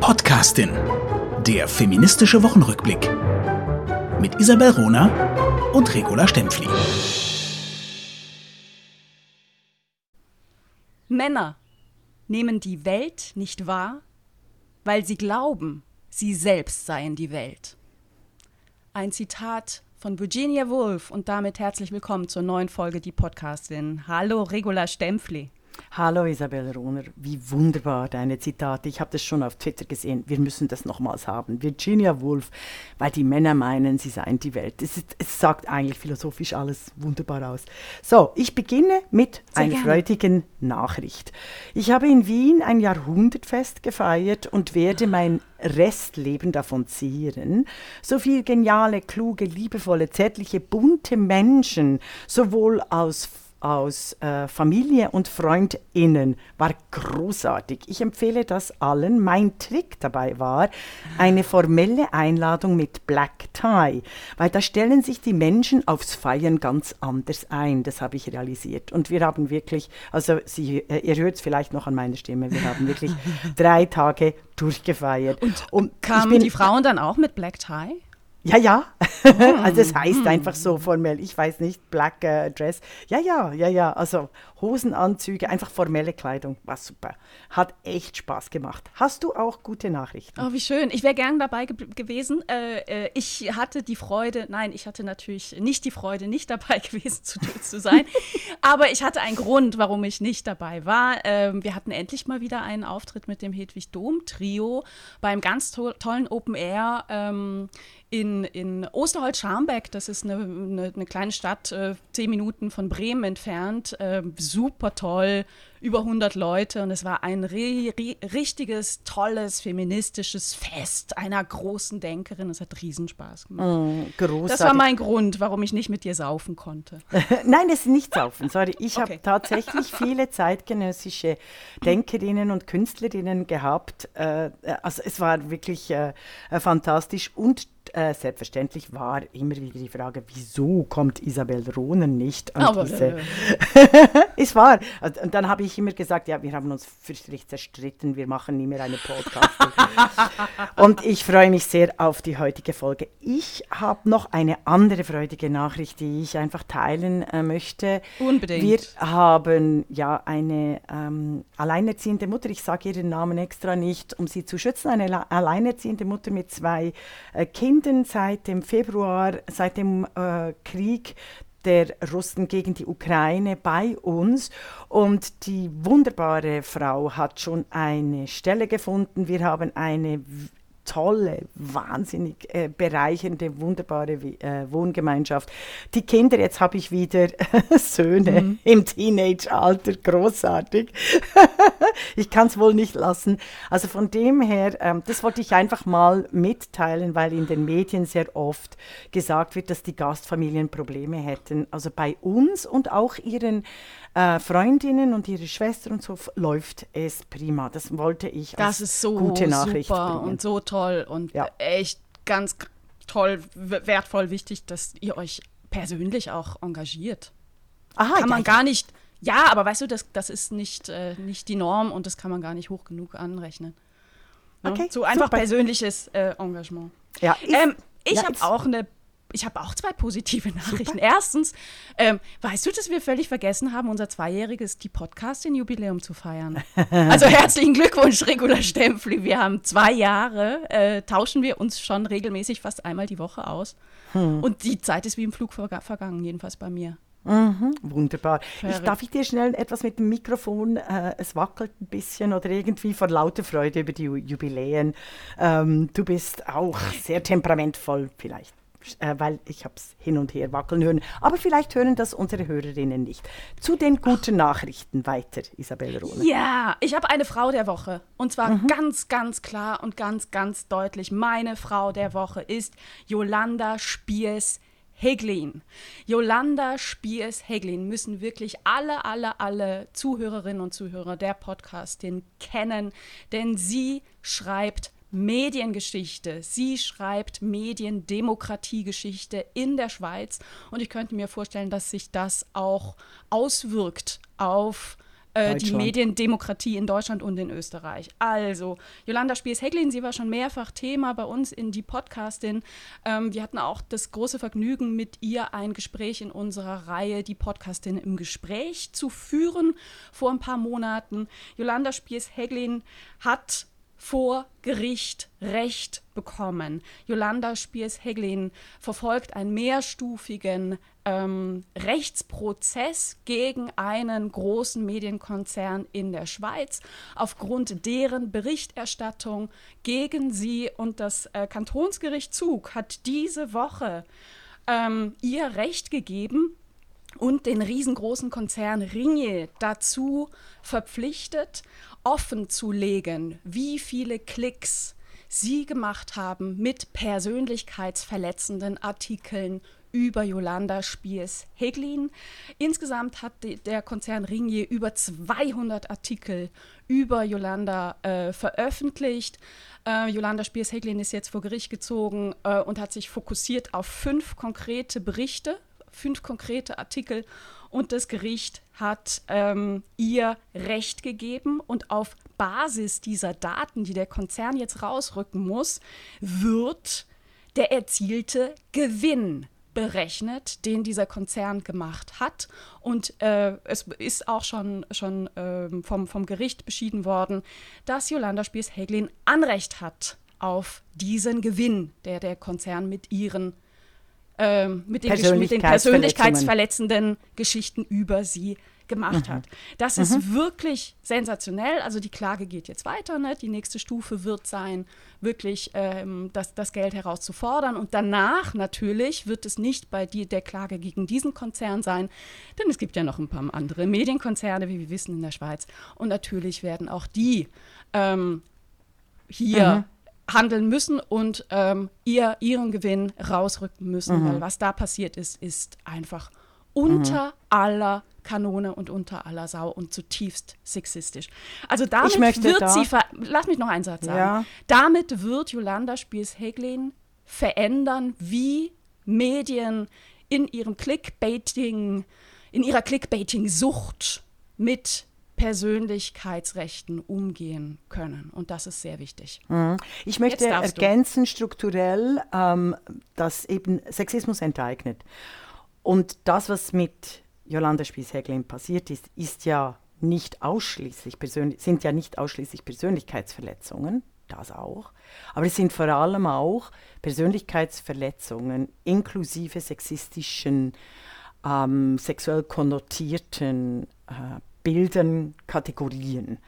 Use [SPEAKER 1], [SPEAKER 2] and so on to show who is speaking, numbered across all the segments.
[SPEAKER 1] Podcastin. Der feministische Wochenrückblick. Mit Isabel Rona und Regula Stempfli.
[SPEAKER 2] Männer nehmen die Welt nicht wahr, weil sie glauben, sie selbst seien die Welt. Ein Zitat von Virginia Woolf und damit herzlich willkommen zur neuen Folge Die Podcastin. Hallo Regula Stempfli.
[SPEAKER 3] Hallo Isabel Rohner, wie wunderbar deine Zitate. Ich habe das schon auf Twitter gesehen. Wir müssen das nochmals haben. Virginia Woolf, weil die Männer meinen, sie seien die Welt. Es, ist, es sagt eigentlich philosophisch alles wunderbar aus. So, ich beginne mit Sehr einer gerne. freudigen Nachricht. Ich habe in Wien ein Jahrhundertfest gefeiert und werde mein Restleben davon zehren. So viel geniale, kluge, liebevolle, zärtliche, bunte Menschen, sowohl aus aus äh, Familie und Freundinnen war großartig. Ich empfehle das allen. Mein Trick dabei war eine formelle Einladung mit Black Tie, weil da stellen sich die Menschen aufs Feiern ganz anders ein. Das habe ich realisiert. Und wir haben wirklich, also Sie, äh, ihr hört es vielleicht noch an meiner Stimme, wir haben wirklich drei Tage durchgefeiert.
[SPEAKER 2] Und, und kamen die Frauen dann auch mit Black Tie?
[SPEAKER 3] Ja, ja. Hm. also es heißt hm. einfach so formell. Ich weiß nicht, Black äh, Dress. Ja, ja, ja, ja. Also Hosenanzüge, einfach formelle Kleidung. War super. Hat echt Spaß gemacht. Hast du auch gute Nachrichten?
[SPEAKER 2] Oh, wie schön. Ich wäre gern dabei ge gewesen. Äh, äh, ich hatte die Freude, nein, ich hatte natürlich nicht die Freude, nicht dabei gewesen zu, zu sein. aber ich hatte einen Grund, warum ich nicht dabei war. Ähm, wir hatten endlich mal wieder einen Auftritt mit dem Hedwig Dom Trio beim ganz to tollen Open Air. Ähm, in, in Osterholz-Scharmbeck, das ist eine, eine, eine, kleine Stadt, äh, zehn Minuten von Bremen entfernt, äh, super toll, über 100 Leute und es war ein ri ri richtiges, tolles, feministisches Fest einer großen Denkerin. Es hat Riesenspaß gemacht. Mm. Das war mein Grund, warum ich nicht mit dir saufen konnte.
[SPEAKER 3] Nein, es ist nicht saufen, sorry. Ich okay. habe tatsächlich viele zeitgenössische Denkerinnen und Künstlerinnen gehabt. Äh, also es war wirklich äh, fantastisch und äh, selbstverständlich war immer wieder die Frage, wieso kommt Isabel Rohnen nicht an Aber, diese... Äh, es war. Und dann habe ich immer gesagt, ja, wir haben uns fürchterlich zerstritten, wir machen nie mehr eine Podcast. und ich freue mich sehr auf die heutige Folge. Ich habe noch eine andere freudige Nachricht, die ich einfach teilen äh, möchte.
[SPEAKER 2] Unbedingt.
[SPEAKER 3] Wir haben ja eine ähm, alleinerziehende Mutter, ich sage ihren Namen extra nicht, um sie zu schützen, eine alleinerziehende Mutter mit zwei äh, Kindern Finden seit dem Februar, seit dem äh, Krieg der Russen gegen die Ukraine bei uns. Und die wunderbare Frau hat schon eine Stelle gefunden. Wir haben eine tolle, wahnsinnig äh, bereichernde, wunderbare äh, Wohngemeinschaft. Die Kinder, jetzt habe ich wieder Söhne mhm. im Teenage-Alter, großartig. ich kann es wohl nicht lassen. Also von dem her, ähm, das wollte ich einfach mal mitteilen, weil in den Medien sehr oft gesagt wird, dass die Gastfamilien Probleme hätten. Also bei uns und auch ihren äh, Freundinnen und ihre Schwester und so läuft es prima. Das wollte ich
[SPEAKER 2] das ist so gute Nachricht super bringen. und so toll und ja. echt ganz toll, wertvoll, wichtig, dass ihr euch persönlich auch engagiert. Aha, kann man ja, gar nicht. Ja, aber weißt du, das, das ist nicht, äh, nicht die Norm und das kann man gar nicht hoch genug anrechnen. Ja? Okay, so einfach super. persönliches äh, Engagement. Ja, ähm, ich ja, habe auch eine ich habe auch zwei positive Nachrichten. Super. Erstens, ähm, weißt du, dass wir völlig vergessen haben, unser zweijähriges die Podcast-Jubiläum zu feiern? also herzlichen Glückwunsch, Regula Stempfli. Wir haben zwei Jahre, äh, tauschen wir uns schon regelmäßig fast einmal die Woche aus. Hm. Und die Zeit ist wie im Flug verga vergangen, jedenfalls bei mir.
[SPEAKER 3] Mhm, wunderbar. Ich, darf ich dir schnell etwas mit dem Mikrofon, äh, es wackelt ein bisschen oder irgendwie vor lauter Freude über die Jubiläen. Ähm, du bist auch sehr temperamentvoll vielleicht äh, weil ich habe es hin und her wackeln hören. Aber vielleicht hören das unsere Hörerinnen nicht. Zu den guten Nachrichten weiter, Isabelle Rohne.
[SPEAKER 2] Ja, ich habe eine Frau der Woche. Und zwar mhm. ganz, ganz klar und ganz, ganz deutlich. Meine Frau der Woche ist Jolanda Spiers. Heglin. Jolanda Spiers-Heglin müssen wirklich alle, alle, alle Zuhörerinnen und Zuhörer der Podcastin kennen, denn sie schreibt Mediengeschichte. Sie schreibt Mediendemokratiegeschichte in der Schweiz und ich könnte mir vorstellen, dass sich das auch auswirkt auf äh, die Mediendemokratie in Deutschland und in Österreich. Also, Jolanda Spies-Hecklin, sie war schon mehrfach Thema bei uns in die Podcastin. Ähm, wir hatten auch das große Vergnügen, mit ihr ein Gespräch in unserer Reihe, die Podcastin im Gespräch zu führen vor ein paar Monaten. Jolanda Spies-Hecklin hat vor Gericht Recht bekommen. Jolanda Spiers-Heglin verfolgt einen mehrstufigen ähm, Rechtsprozess gegen einen großen Medienkonzern in der Schweiz aufgrund deren Berichterstattung gegen sie. Und das äh, Kantonsgericht Zug hat diese Woche ähm, ihr Recht gegeben und den riesengroßen Konzern Ringier dazu verpflichtet, offen zu legen, wie viele Klicks sie gemacht haben mit persönlichkeitsverletzenden Artikeln über Jolanda Spiers-Heglin. Insgesamt hat der Konzern Ringier über 200 Artikel über Jolanda äh, veröffentlicht. Äh, Jolanda Spiers-Heglin ist jetzt vor Gericht gezogen äh, und hat sich fokussiert auf fünf konkrete Berichte, fünf konkrete Artikel und das Gericht hat ähm, ihr Recht gegeben und auf Basis dieser Daten, die der Konzern jetzt rausrücken muss, wird der erzielte Gewinn berechnet, den dieser Konzern gemacht hat. Und äh, es ist auch schon, schon äh, vom, vom Gericht beschieden worden, dass Jolanda Spies-Häglin Anrecht hat auf diesen Gewinn, der der Konzern mit ihren ähm, mit, den mit, den persönlichkeitsverletzenden Geschichten über sie gemacht mhm. hat. Das mhm. ist wirklich sensationell. Also die Klage geht jetzt weiter. Ne? Die nächste Stufe wird sein, wirklich ähm, das, das Geld herauszufordern. Und danach natürlich wird es nicht bei die, der Klage gegen diesen Konzern sein, denn es gibt ja noch ein paar andere Medienkonzerne, wie wir wissen, in der Schweiz. Und natürlich werden auch die ähm, hier mhm handeln müssen und ähm, ihr, ihren Gewinn rausrücken müssen, mhm. weil was da passiert ist, ist einfach unter mhm. aller Kanone und unter aller Sau und zutiefst sexistisch. Also damit wird da sie, lass mich noch einen Satz sagen, ja. damit wird Jolanda Spies-Heglin verändern, wie Medien in ihrem Clickbaiting, in ihrer Clickbaiting-Sucht mit Persönlichkeitsrechten umgehen können. Und das ist sehr wichtig.
[SPEAKER 3] Mhm. Ich möchte ergänzen du. strukturell, ähm, dass eben Sexismus enteignet. Und das, was mit Jolanda Spies-Häglin passiert ist, ist ja nicht ausschließlich sind ja nicht ausschließlich Persönlichkeitsverletzungen, das auch, aber es sind vor allem auch Persönlichkeitsverletzungen inklusive sexistischen, ähm, sexuell konnotierten äh, Bildern, Kategorien.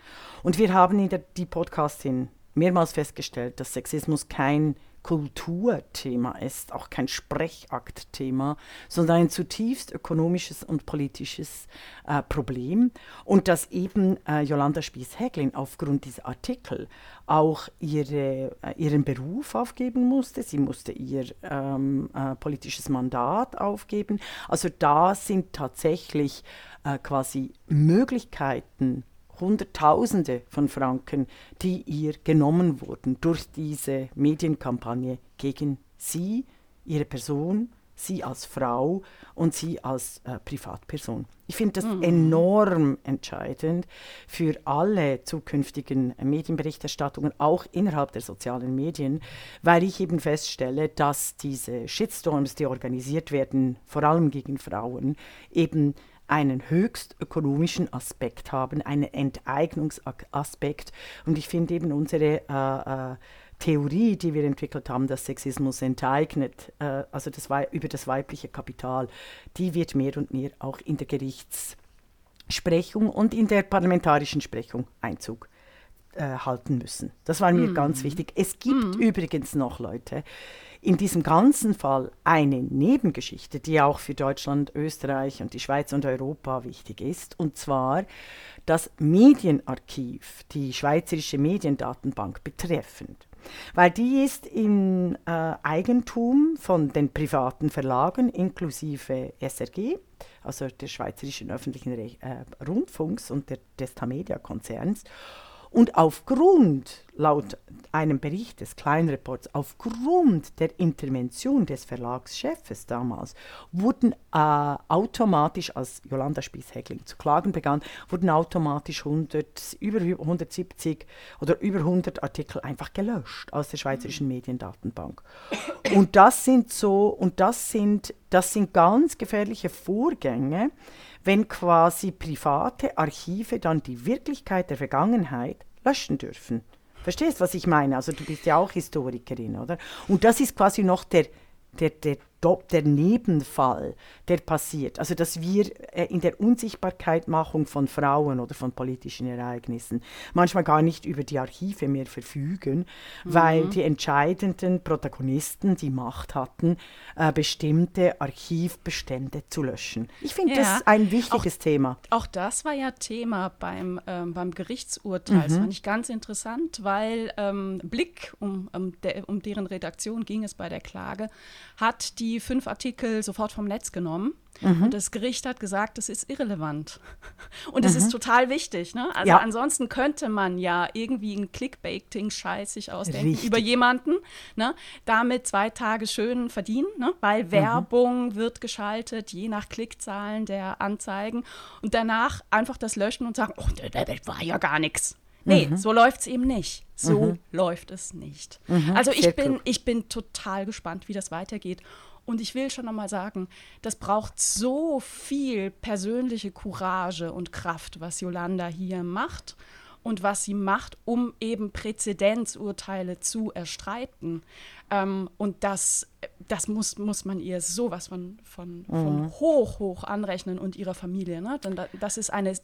[SPEAKER 3] Und wir haben in der die Podcastin mehrmals festgestellt, dass Sexismus kein Kulturthema ist, auch kein Sprechaktthema, sondern ein zutiefst ökonomisches und politisches äh, Problem. Und dass eben äh, Jolanda Spies-Häglin aufgrund dieser Artikel auch ihre, äh, ihren Beruf aufgeben musste. Sie musste ihr ähm, äh, politisches Mandat aufgeben. Also da sind tatsächlich äh, quasi Möglichkeiten, Hunderttausende von Franken, die ihr genommen wurden durch diese Medienkampagne gegen sie, ihre Person, sie als Frau und sie als äh, Privatperson. Ich finde das mhm. enorm entscheidend für alle zukünftigen Medienberichterstattungen, auch innerhalb der sozialen Medien, weil ich eben feststelle, dass diese Shitstorms, die organisiert werden, vor allem gegen Frauen, eben einen höchst ökonomischen Aspekt haben, einen Enteignungsaspekt. Und ich finde eben unsere äh, äh, Theorie, die wir entwickelt haben, dass Sexismus enteignet, äh, also das über das weibliche Kapital, die wird mehr und mehr auch in der Gerichtssprechung und in der parlamentarischen Sprechung Einzug äh, halten müssen. Das war mir mm. ganz wichtig. Es gibt mm. übrigens noch Leute, in diesem ganzen Fall eine Nebengeschichte, die auch für Deutschland, Österreich und die Schweiz und Europa wichtig ist, und zwar das Medienarchiv, die Schweizerische Mediendatenbank betreffend. Weil die ist im äh, Eigentum von den privaten Verlagen inklusive SRG, also des Schweizerischen Öffentlichen Re äh, Rundfunks und der, des Tamedia-Konzerns. Und aufgrund, laut einem Bericht des Kleinreports, aufgrund der Intervention des Verlagschefes damals, wurden äh, automatisch, als Jolanda Spies-Heckling zu klagen begann, wurden automatisch 100, über 170 oder über 100 Artikel einfach gelöscht aus der Schweizerischen. Mediendatenbank. Und das sind so, und das sind, das sind ganz gefährliche Vorgänge, wenn quasi private Archive dann die Wirklichkeit der Vergangenheit löschen dürfen. Verstehst, du, was ich meine? Also du bist ja auch Historikerin, oder? Und das ist quasi noch der, der, der der Nebenfall, der passiert. Also dass wir äh, in der Unsichtbarkeitmachung von Frauen oder von politischen Ereignissen manchmal gar nicht über die Archive mehr verfügen, mhm. weil die entscheidenden Protagonisten die Macht hatten, äh, bestimmte Archivbestände zu löschen. Ich finde ja. das ein wichtiges
[SPEAKER 2] auch,
[SPEAKER 3] Thema.
[SPEAKER 2] Auch das war ja Thema beim, ähm, beim Gerichtsurteil. Mhm. Das fand ich ganz interessant, weil ähm, Blick, um, um, der, um deren Redaktion ging es bei der Klage, hat die fünf Artikel sofort vom Netz genommen. Mhm. Und das Gericht hat gesagt, das ist irrelevant. Und das mhm. ist total wichtig. Ne? Also ja. ansonsten könnte man ja irgendwie einen Clickbaiting-Scheiß sich ausdenken Richtig. über jemanden, ne? damit zwei Tage schön verdienen, ne? weil mhm. Werbung wird geschaltet, je nach Klickzahlen der Anzeigen. Und danach einfach das löschen und sagen, oh, das war ja gar nichts. Nee, mhm. so läuft es eben nicht. So mhm. läuft es nicht. Mhm. Also ich bin, ich bin total gespannt, wie das weitergeht. Und ich will schon nochmal sagen, das braucht so viel persönliche Courage und Kraft, was Yolanda hier macht und was sie macht, um eben Präzedenzurteile zu erstreiten. Ähm, und das, das muss, muss man ihr sowas von, von, von mhm. hoch, hoch anrechnen und ihrer Familie. Ne? Denn das ist eine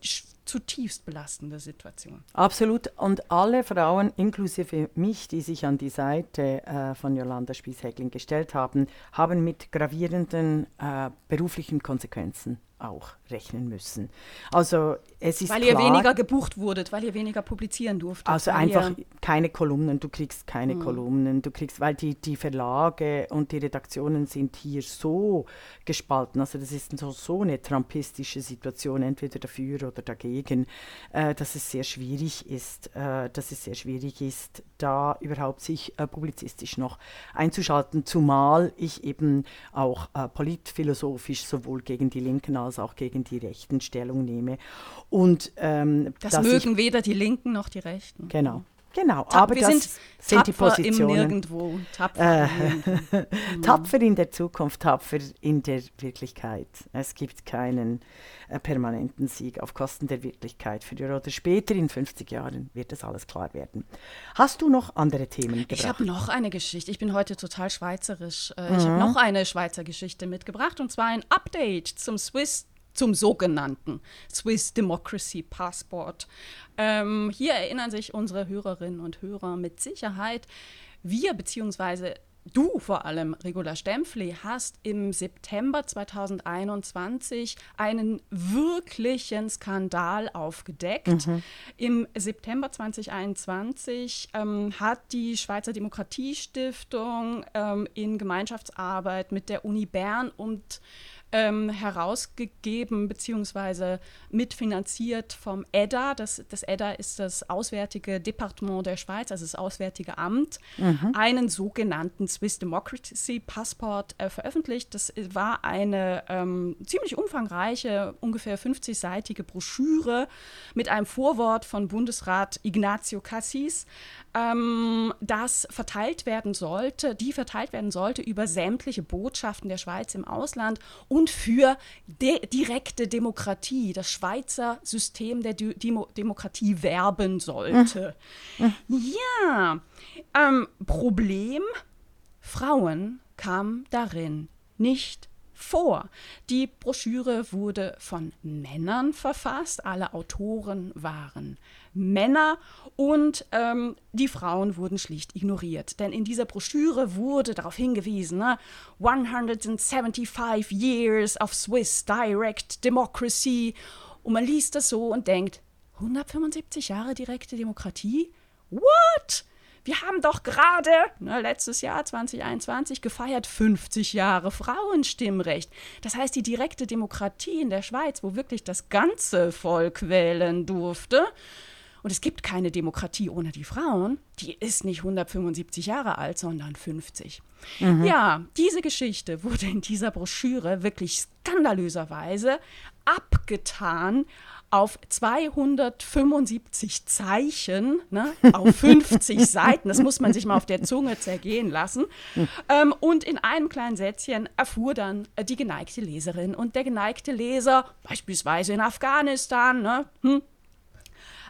[SPEAKER 2] zutiefst belastende Situation.
[SPEAKER 3] Absolut. Und alle Frauen, inklusive mich, die sich an die Seite äh, von Jolanda Spies-Heckling gestellt haben, haben mit gravierenden äh, beruflichen Konsequenzen auch rechnen müssen. Also es ist
[SPEAKER 2] Weil klar, ihr weniger gebucht wurdet, weil ihr weniger publizieren durftet.
[SPEAKER 3] Also einfach keine Kolumnen, du kriegst keine mhm. Kolumnen, du kriegst, weil die, die Verlage und die Redaktionen sind hier so gespalten. Also das ist so, so eine trumpistische Situation, entweder dafür oder dagegen, äh, dass es sehr schwierig ist, äh, dass es sehr schwierig ist, da überhaupt sich äh, publizistisch noch einzuschalten, zumal ich eben auch äh, politphilosophisch sowohl gegen die Linken als auch gegen die Rechten Stellung nehme. Und, ähm,
[SPEAKER 2] das mögen ich, weder die Linken noch die Rechten.
[SPEAKER 3] Genau. Genau, Tapp, aber das sind, sind die Positionen.
[SPEAKER 2] Im Nirgendwo, tapfer,
[SPEAKER 3] äh, tapfer in der Zukunft, tapfer in der Wirklichkeit. Es gibt keinen äh, permanenten Sieg auf Kosten der Wirklichkeit. Früher oder später, in 50 Jahren, wird das alles klar werden. Hast du noch andere Themen gebracht?
[SPEAKER 2] Ich habe noch eine Geschichte. Ich bin heute total schweizerisch. Äh, mhm. Ich habe noch eine Schweizer Geschichte mitgebracht und zwar ein Update zum Swiss zum sogenannten Swiss Democracy Passport. Ähm, hier erinnern sich unsere Hörerinnen und Hörer mit Sicherheit. Wir bzw. Du vor allem, Regula Stempfli, hast im September 2021 einen wirklichen Skandal aufgedeckt. Mhm. Im September 2021 ähm, hat die Schweizer Demokratiestiftung ähm, in Gemeinschaftsarbeit mit der Uni Bern und ähm, herausgegeben bzw. mitfinanziert vom EDA. Das, das EDA ist das Auswärtige Departement der Schweiz, also das Auswärtige Amt, mhm. einen sogenannten Swiss Democracy Passport äh, veröffentlicht. Das war eine ähm, ziemlich umfangreiche, ungefähr 50-seitige Broschüre mit einem Vorwort von Bundesrat Ignacio Cassis, ähm, das verteilt werden sollte, die verteilt werden sollte über sämtliche Botschaften der Schweiz im Ausland und für de direkte Demokratie, das Schweizer System der De Demo Demokratie werben sollte. Mhm. Ja, ähm, Problem, Frauen kamen darin nicht vor. Die Broschüre wurde von Männern verfasst, alle Autoren waren Männer und ähm, die Frauen wurden schlicht ignoriert. Denn in dieser Broschüre wurde darauf hingewiesen, ne, 175 Years of Swiss Direct Democracy. Und man liest das so und denkt, 175 Jahre direkte Demokratie? What? Wir haben doch gerade, ne, letztes Jahr 2021, gefeiert 50 Jahre Frauenstimmrecht. Das heißt, die direkte Demokratie in der Schweiz, wo wirklich das ganze Volk wählen durfte, Und es gibt keine Demokratie ohne die Frauen. Die ist nicht 175 Jahre alt, sondern 50. Mhm. Ja, diese Geschichte wurde in dieser Broschüre wirklich skandalöserweise abgetan auf 275 Zeichen, ne, auf 50 Seiten, das muss man sich mal auf der Zunge zergehen lassen. Ähm, und in einem kleinen Sätzchen erfuhr dann äh, die geneigte Leserin und der geneigte Leser, beispielsweise in Afghanistan, ne, hm,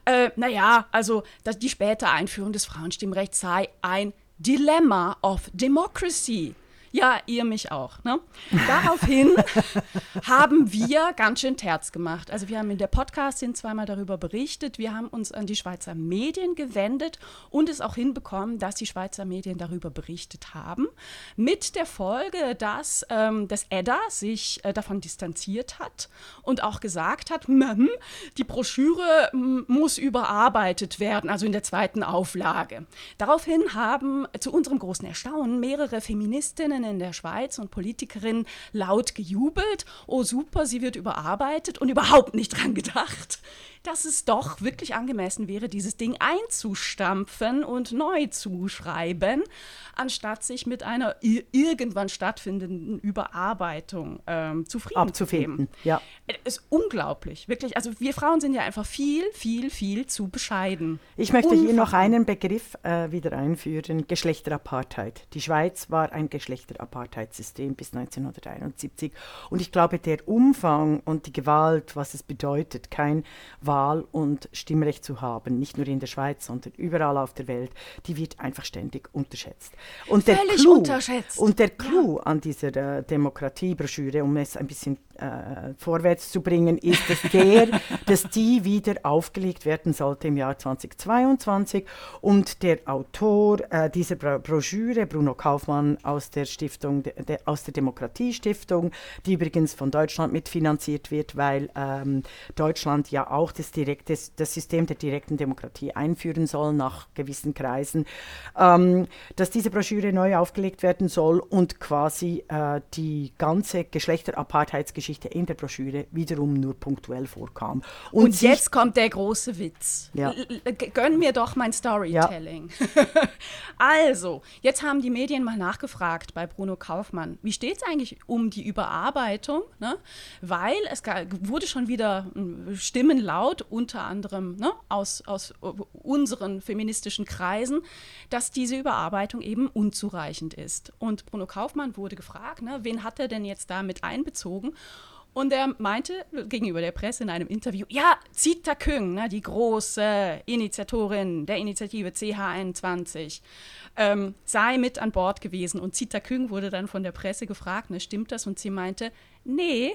[SPEAKER 2] äh, naja, also dass die späte Einführung des Frauenstimmrechts sei ein Dilemma of Democracy. Ja, ihr mich auch. Ne? Daraufhin haben wir ganz schön Terz gemacht. Also wir haben in der Podcastin zweimal darüber berichtet. Wir haben uns an die Schweizer Medien gewendet und es auch hinbekommen, dass die Schweizer Medien darüber berichtet haben. Mit der Folge, dass ähm, das Edda sich äh, davon distanziert hat und auch gesagt hat, hm, die Broschüre muss überarbeitet werden, also in der zweiten Auflage. Daraufhin haben zu unserem großen Erstaunen mehrere Feministinnen in der Schweiz und Politikerin laut gejubelt. Oh super, sie wird überarbeitet und überhaupt nicht dran gedacht, dass es doch wirklich angemessen wäre, dieses Ding einzustampfen und neu zu schreiben, anstatt sich mit einer irgendwann stattfindenden Überarbeitung ähm, zufrieden
[SPEAKER 3] Abzufinden.
[SPEAKER 2] zu Ja. Es ist unglaublich, wirklich. Also wir Frauen sind ja einfach viel, viel, viel zu bescheiden.
[SPEAKER 3] Ich möchte Unfassbar. hier noch einen Begriff äh, wieder einführen, Geschlechterapartheit. Die Schweiz war ein Geschlechterapartheitssystem bis 1971 und ich glaube, der Umfang und die Gewalt, was es bedeutet, kein Wahl- und Stimmrecht zu haben, nicht nur in der Schweiz, sondern überall auf der Welt, die wird einfach ständig unterschätzt. Und
[SPEAKER 2] Völlig der Clou, unterschätzt.
[SPEAKER 3] Und der Clou ja. an dieser äh, Demokratiebroschüre, um es ein bisschen äh, vorwärts zu bringen, ist, dass, der, dass die wieder aufgelegt werden sollte im Jahr 2022 und der Autor äh, dieser Bro Broschüre, Bruno Kaufmann aus der Stiftung, de, aus der Demokratiestiftung, die übrigens von Deutschland mitfinanziert wird, weil ähm, Deutschland ja auch das, direkte, das System der direkten Demokratie einführen soll nach gewissen Kreisen, ähm, dass diese Broschüre neu aufgelegt werden soll und quasi äh, die ganze Geschlechterapartheidsgeschichte in der Broschüre wiederum nur punktuell vorkam.
[SPEAKER 2] Und, und jetzt kommt der große Witz. Ja. Gönn mir doch mein Storytelling. Ja. also, jetzt haben die Medien mal nachgefragt bei Bruno Kaufmann, wie steht es eigentlich um die Überarbeitung? Ne? Weil es wurde schon wieder hm, Stimmen laut, unter anderem ne, aus, aus unseren feministischen Kreisen, dass diese Überarbeitung eben unzureichend ist. Und Bruno Kaufmann wurde gefragt, ne, wen hat er denn jetzt da mit einbezogen? Und er meinte gegenüber der Presse in einem Interview, ja, Zita Küng, ne, die große Initiatorin der Initiative CH21, ähm, sei mit an Bord gewesen. Und Zita Küng wurde dann von der Presse gefragt, ne, stimmt das? Und sie meinte, nee,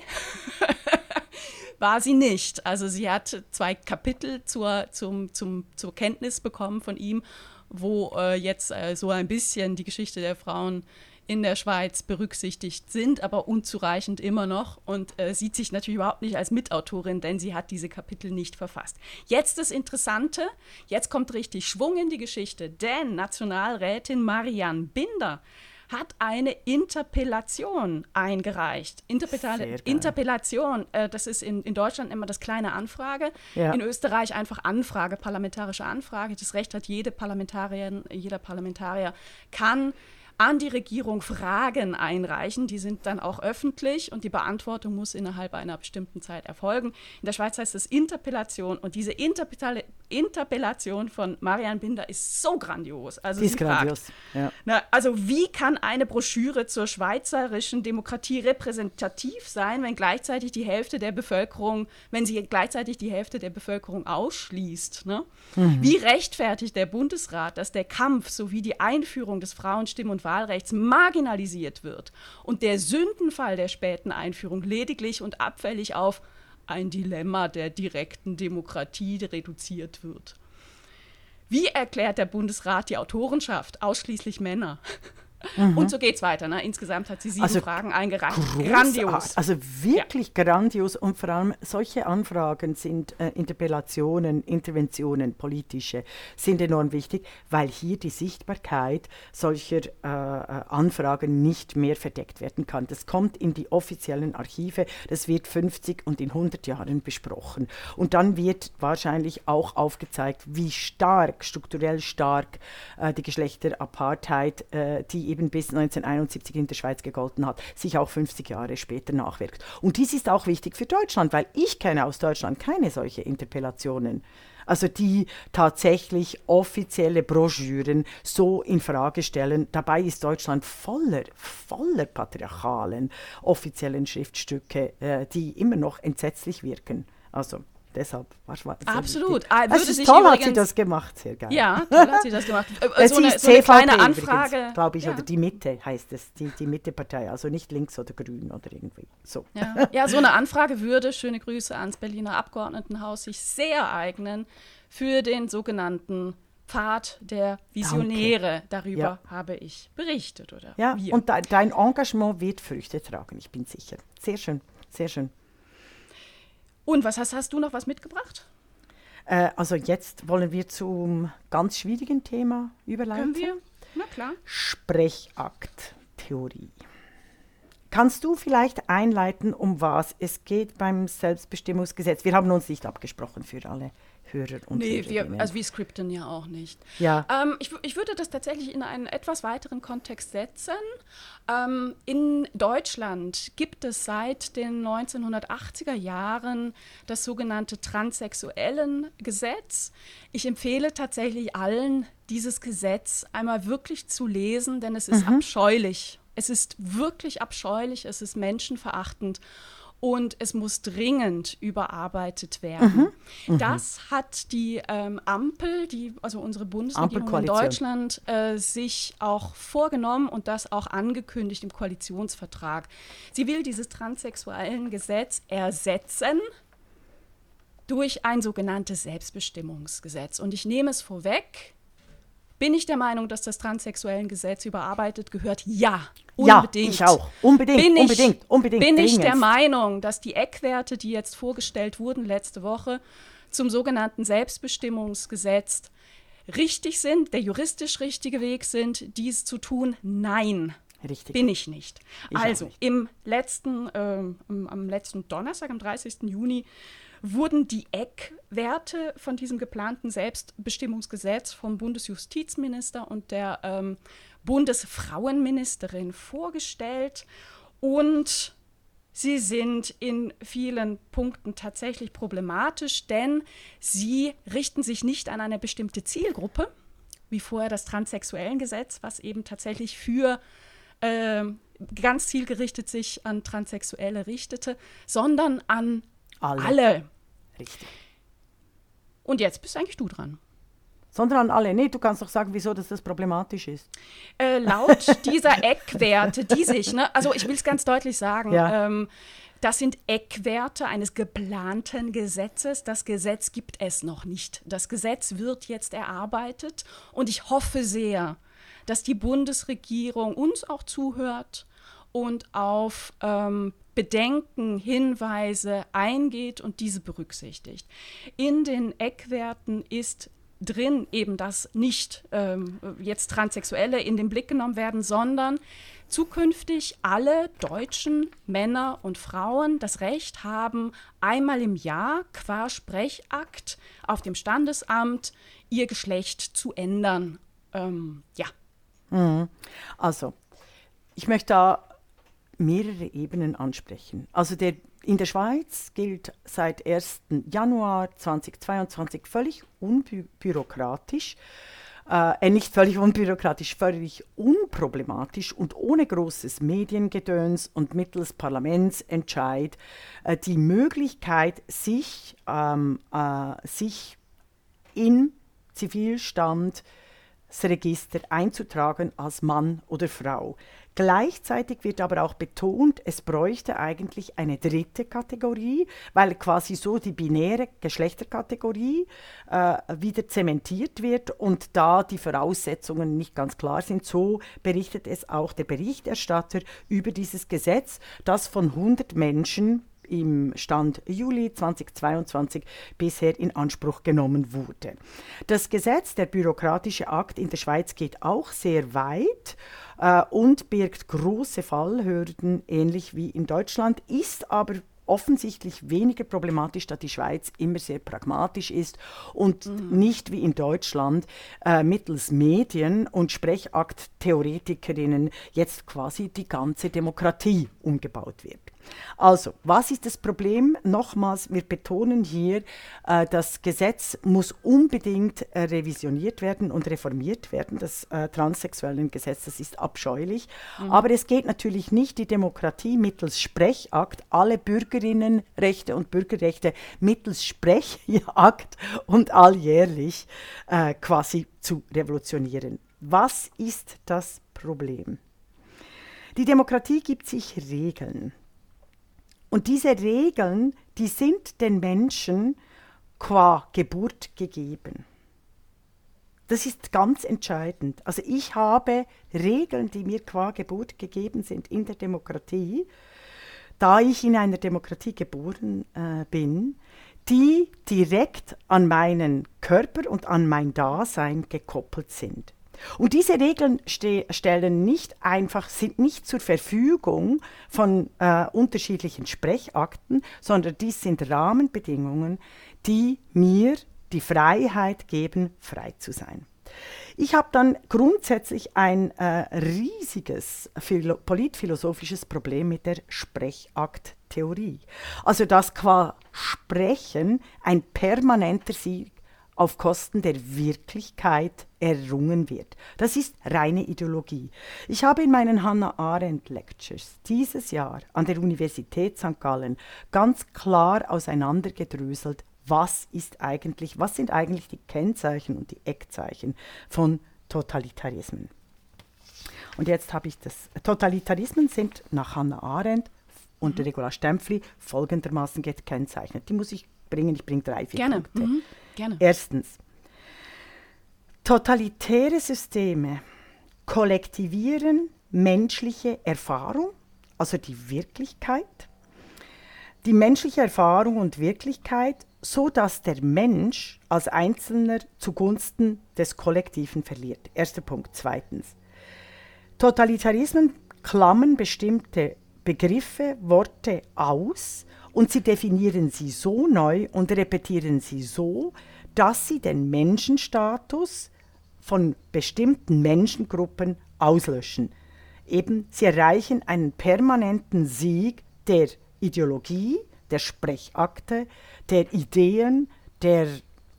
[SPEAKER 2] war sie nicht. Also sie hat zwei Kapitel zur, zum, zum, zur Kenntnis bekommen von ihm wo äh, jetzt äh, so ein bisschen die Geschichte der Frauen in der Schweiz berücksichtigt sind, aber unzureichend immer noch und äh, sieht sich natürlich überhaupt nicht als Mitautorin, denn sie hat diese Kapitel nicht verfasst. Jetzt das Interessante, jetzt kommt richtig Schwung in die Geschichte, denn Nationalrätin Marianne Binder hat eine Interpellation eingereicht. Interpella Interpellation, äh, das ist in, in Deutschland immer das kleine Anfrage, ja. in Österreich einfach Anfrage, parlamentarische Anfrage. Das Recht hat jede Parlamentarierin, jeder Parlamentarier kann an die Regierung Fragen einreichen. Die sind dann auch öffentlich und die Beantwortung muss innerhalb einer bestimmten Zeit erfolgen. In der Schweiz heißt es Interpellation und diese Interpella Interpellation von Marianne Binder ist so grandios. Also
[SPEAKER 3] ist grandios. Fragt,
[SPEAKER 2] ja. na, also wie kann eine Broschüre zur schweizerischen Demokratie repräsentativ sein, wenn gleichzeitig die Hälfte der Bevölkerung, wenn sie gleichzeitig die Hälfte der Bevölkerung ausschließt? Ne? Mhm. Wie rechtfertigt der Bundesrat, dass der Kampf sowie die Einführung des Frauenstimm- und Wahlrechts marginalisiert wird und der Sündenfall der späten Einführung lediglich und abfällig auf ein Dilemma der direkten Demokratie reduziert wird. Wie erklärt der Bundesrat die Autorenschaft? Ausschließlich Männer. Mhm. Und so geht es weiter. Ne? Insgesamt hat sie sieben also Fragen eingereicht. Grandios.
[SPEAKER 3] Also wirklich ja. grandios. Und vor allem solche Anfragen sind äh, Interpellationen, Interventionen, politische, sind enorm wichtig, weil hier die Sichtbarkeit solcher äh, äh Anfragen nicht mehr verdeckt werden kann. Das kommt in die offiziellen Archive, das wird 50 und in 100 Jahren besprochen. Und dann wird wahrscheinlich auch aufgezeigt, wie stark, strukturell stark äh, die Geschlechterapartheid, äh, die eben bis 1971 in der Schweiz gegolten hat, sich auch 50 Jahre später nachwirkt. Und dies ist auch wichtig für Deutschland, weil ich kenne aus Deutschland keine solche Interpellationen. Also die tatsächlich offizielle Broschüren so in Frage stellen. Dabei ist Deutschland voller, voller patriarchalen offiziellen Schriftstücke, äh, die immer noch entsetzlich wirken. Also Deshalb
[SPEAKER 2] war Absolut.
[SPEAKER 3] Ah, es ist toll hat sie das gemacht, sehr geil.
[SPEAKER 2] Ja, toll hat sie das gemacht. Äh, so, eine, so eine kleine Anfrage.
[SPEAKER 3] glaube ich, ja. oder die Mitte heißt es, die, die Mitte-Partei, also nicht links oder grün oder irgendwie so.
[SPEAKER 2] Ja. ja, so eine Anfrage würde, schöne Grüße ans Berliner Abgeordnetenhaus, sich sehr eignen für den sogenannten Pfad der Visionäre. Danke. Darüber ja. habe ich berichtet, oder?
[SPEAKER 3] Ja, wir. und de dein Engagement wird Früchte tragen, ich bin sicher. Sehr schön, sehr schön.
[SPEAKER 2] Und was hast, hast du noch was mitgebracht?
[SPEAKER 3] Äh, also jetzt wollen wir zum ganz schwierigen Thema überleiten.
[SPEAKER 2] Können wir? Na klar.
[SPEAKER 3] Sprechakt-Theorie. Kannst du vielleicht einleiten, um was es geht beim Selbstbestimmungsgesetz? Wir haben uns nicht abgesprochen für alle Hörer und
[SPEAKER 2] Nee, wir, also wir skripten ja auch nicht.
[SPEAKER 3] Ja.
[SPEAKER 2] Ähm, ich, ich würde das tatsächlich in einen etwas weiteren Kontext setzen. Ähm, in Deutschland gibt es seit den 1980er Jahren das sogenannte Transsexuellengesetz. Ich empfehle tatsächlich allen, dieses Gesetz einmal wirklich zu lesen, denn es ist mhm. abscheulich. Es ist wirklich abscheulich, es ist menschenverachtend und es muss dringend überarbeitet werden. Mhm. Mhm. Das hat die ähm, Ampel, die, also unsere Bundesregierung in Deutschland, äh, sich auch vorgenommen und das auch angekündigt im Koalitionsvertrag. Sie will dieses transsexuellen Gesetz ersetzen durch ein sogenanntes Selbstbestimmungsgesetz. Und ich nehme es vorweg, bin ich der Meinung, dass das transsexuellen Gesetz überarbeitet gehört? Ja,
[SPEAKER 3] unbedingt. Ja, ich auch. Unbedingt, bin ich, unbedingt, unbedingt.
[SPEAKER 2] Bin ich der Meinung, dass die Eckwerte, die jetzt vorgestellt wurden letzte Woche zum sogenannten Selbstbestimmungsgesetz, richtig sind, der juristisch richtige Weg sind, dies zu tun? Nein. Richtig. Bin ich nicht. Ich also, nicht. Im letzten, ähm, am letzten Donnerstag, am 30. Juni, wurden die Eckwerte von diesem geplanten Selbstbestimmungsgesetz vom Bundesjustizminister und der ähm, Bundesfrauenministerin vorgestellt und Sie sind in vielen Punkten tatsächlich problematisch, denn sie richten sich nicht an eine bestimmte Zielgruppe, wie vorher das Transsexuellengesetz, was eben tatsächlich für äh, ganz zielgerichtet sich an Transsexuelle richtete, sondern an alle. alle. Richtig. Und jetzt bist eigentlich du dran.
[SPEAKER 3] Sondern an alle. Nee, du kannst doch sagen, wieso das problematisch ist.
[SPEAKER 2] Äh, laut dieser Eckwerte, die sich, ne, also ich will es ganz deutlich sagen, ja. ähm, das sind Eckwerte eines geplanten Gesetzes. Das Gesetz gibt es noch nicht. Das Gesetz wird jetzt erarbeitet und ich hoffe sehr, dass die Bundesregierung uns auch zuhört und auf ähm, Bedenken, Hinweise eingeht und diese berücksichtigt. In den Eckwerten ist drin eben, dass nicht ähm, jetzt Transsexuelle in den Blick genommen werden, sondern zukünftig alle deutschen Männer und Frauen das Recht haben, einmal im Jahr qua Sprechakt auf dem Standesamt ihr Geschlecht zu ändern. Ähm, ja.
[SPEAKER 3] Mhm. Also, ich möchte da mehrere Ebenen ansprechen. Also der, in der Schweiz gilt seit 1. Januar 2022 völlig unbürokratisch, äh, äh, nicht völlig unbürokratisch, völlig unproblematisch und ohne großes Mediengedöns und mittels Parlamentsentscheid äh, die Möglichkeit, sich, ähm, äh, sich im Zivilstand Register einzutragen als Mann oder Frau. Gleichzeitig wird aber auch betont, es bräuchte eigentlich eine dritte Kategorie, weil quasi so die binäre Geschlechterkategorie äh, wieder zementiert wird und da die Voraussetzungen nicht ganz klar sind. So berichtet es auch der Berichterstatter über dieses Gesetz, das von 100 Menschen im Stand Juli 2022 bisher in Anspruch genommen wurde. Das Gesetz, der bürokratische Akt in der Schweiz geht auch sehr weit äh, und birgt große Fallhürden, ähnlich wie in Deutschland, ist aber offensichtlich weniger problematisch, da die Schweiz immer sehr pragmatisch ist und mhm. nicht wie in Deutschland äh, mittels Medien und Sprechakt-Theoretikerinnen jetzt quasi die ganze Demokratie umgebaut wird. Also, was ist das Problem? Nochmals, wir betonen hier, äh, das Gesetz muss unbedingt äh, revisioniert werden und reformiert werden. Das äh, transsexuellen Gesetz, das ist abscheulich. Mhm. Aber es geht natürlich nicht, die Demokratie mittels Sprechakt, alle Bürgerinnenrechte und Bürgerrechte mittels Sprechakt und alljährlich äh, quasi zu revolutionieren. Was ist das Problem? Die Demokratie gibt sich Regeln. Und diese Regeln, die sind den Menschen qua Geburt gegeben. Das ist ganz entscheidend. Also ich habe Regeln, die mir qua Geburt gegeben sind in der Demokratie, da ich in einer Demokratie geboren äh, bin, die direkt an meinen Körper und an mein Dasein gekoppelt sind. Und diese Regeln stellen nicht einfach, sind nicht zur Verfügung von äh, unterschiedlichen Sprechakten, sondern dies sind Rahmenbedingungen, die mir die Freiheit geben, frei zu sein. Ich habe dann grundsätzlich ein äh, riesiges politphilosophisches Problem mit der Sprechakttheorie. Also dass qua Sprechen ein permanenter Sieg auf Kosten der Wirklichkeit errungen wird. Das ist reine Ideologie. Ich habe in meinen Hannah Arendt Lectures dieses Jahr an der Universität St. Gallen ganz klar auseinandergedröselt, was ist eigentlich, was sind eigentlich die Kennzeichen und die Eckzeichen von Totalitarismen. Und jetzt habe ich das. Totalitarismen sind nach Hannah Arendt und mhm. Regula Stempfli folgendermaßen gekennzeichnet. Die muss ich bringen. Ich bringe drei, vier
[SPEAKER 2] Gerne.
[SPEAKER 3] Punkte.
[SPEAKER 2] Mhm. Gerne.
[SPEAKER 3] Erstens, totalitäre Systeme kollektivieren menschliche Erfahrung, also die Wirklichkeit, die menschliche Erfahrung und Wirklichkeit, so dass der Mensch als Einzelner zugunsten des Kollektiven verliert. Erster Punkt. Zweitens. Totalitarismen klammern bestimmte Begriffe, Worte aus und sie definieren sie so neu und repetieren sie so, dass sie den Menschenstatus von bestimmten Menschengruppen auslöschen. Eben, sie erreichen einen permanenten Sieg der Ideologie, der Sprechakte, der Ideen, der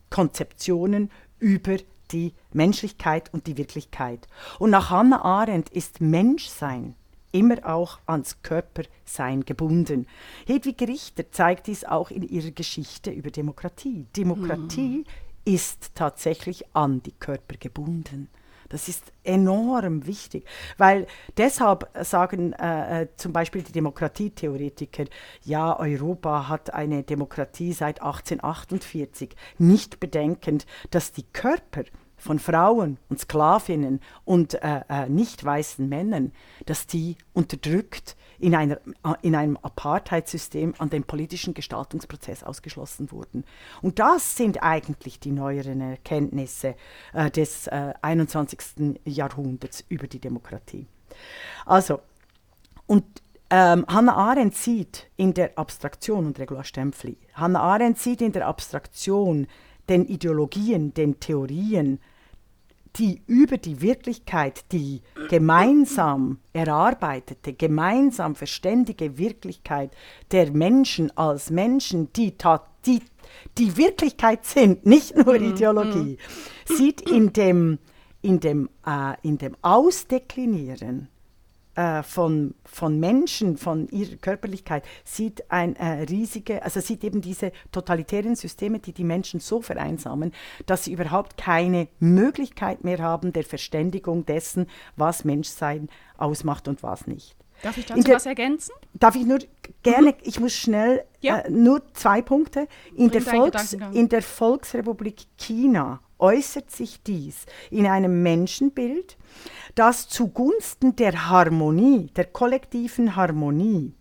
[SPEAKER 3] Konzeptionen über die Menschlichkeit und die Wirklichkeit. Und nach Hannah Arendt ist Menschsein immer auch ans Körpersein gebunden. Hedwig Richter zeigt dies auch in ihrer Geschichte über Demokratie. Demokratie mhm. ist tatsächlich an die Körper gebunden. Das ist enorm wichtig, weil deshalb sagen äh, äh zum Beispiel die Demokratietheoretiker, ja, Europa hat eine Demokratie seit 1848, nicht bedenkend, dass die Körper von Frauen und Sklavinnen und äh, äh, nicht weißen Männern, dass die unterdrückt in, einer, äh, in einem Apartheidssystem an dem politischen Gestaltungsprozess ausgeschlossen wurden. Und das sind eigentlich die neueren Erkenntnisse äh, des 21. Äh, Jahrhunderts über die Demokratie. Also, und ähm, Hannah Arendt sieht in der Abstraktion, und Regula Stempfli, Hannah Arendt sieht in der Abstraktion den Ideologien, den Theorien die über die Wirklichkeit, die gemeinsam erarbeitete, gemeinsam verständige Wirklichkeit der Menschen als Menschen, die, die, die Wirklichkeit sind, nicht nur mhm, Ideologie, mhm. sieht in dem, in dem, äh, in dem Ausdeklinieren äh, von, von Menschen, von ihrer Körperlichkeit, sieht ein äh, riesige, also sieht eben diese totalitären Systeme, die die Menschen so vereinsamen, dass sie überhaupt keine Möglichkeit mehr haben der Verständigung dessen, was Menschsein ausmacht und was nicht.
[SPEAKER 2] Darf ich dazu der, was ergänzen?
[SPEAKER 3] Darf ich nur gerne, mhm. ich muss schnell, ja. äh, nur zwei Punkte. In der, Volks, in der Volksrepublik China äußert sich dies in einem Menschenbild, das zugunsten der Harmonie, der kollektiven Harmonie,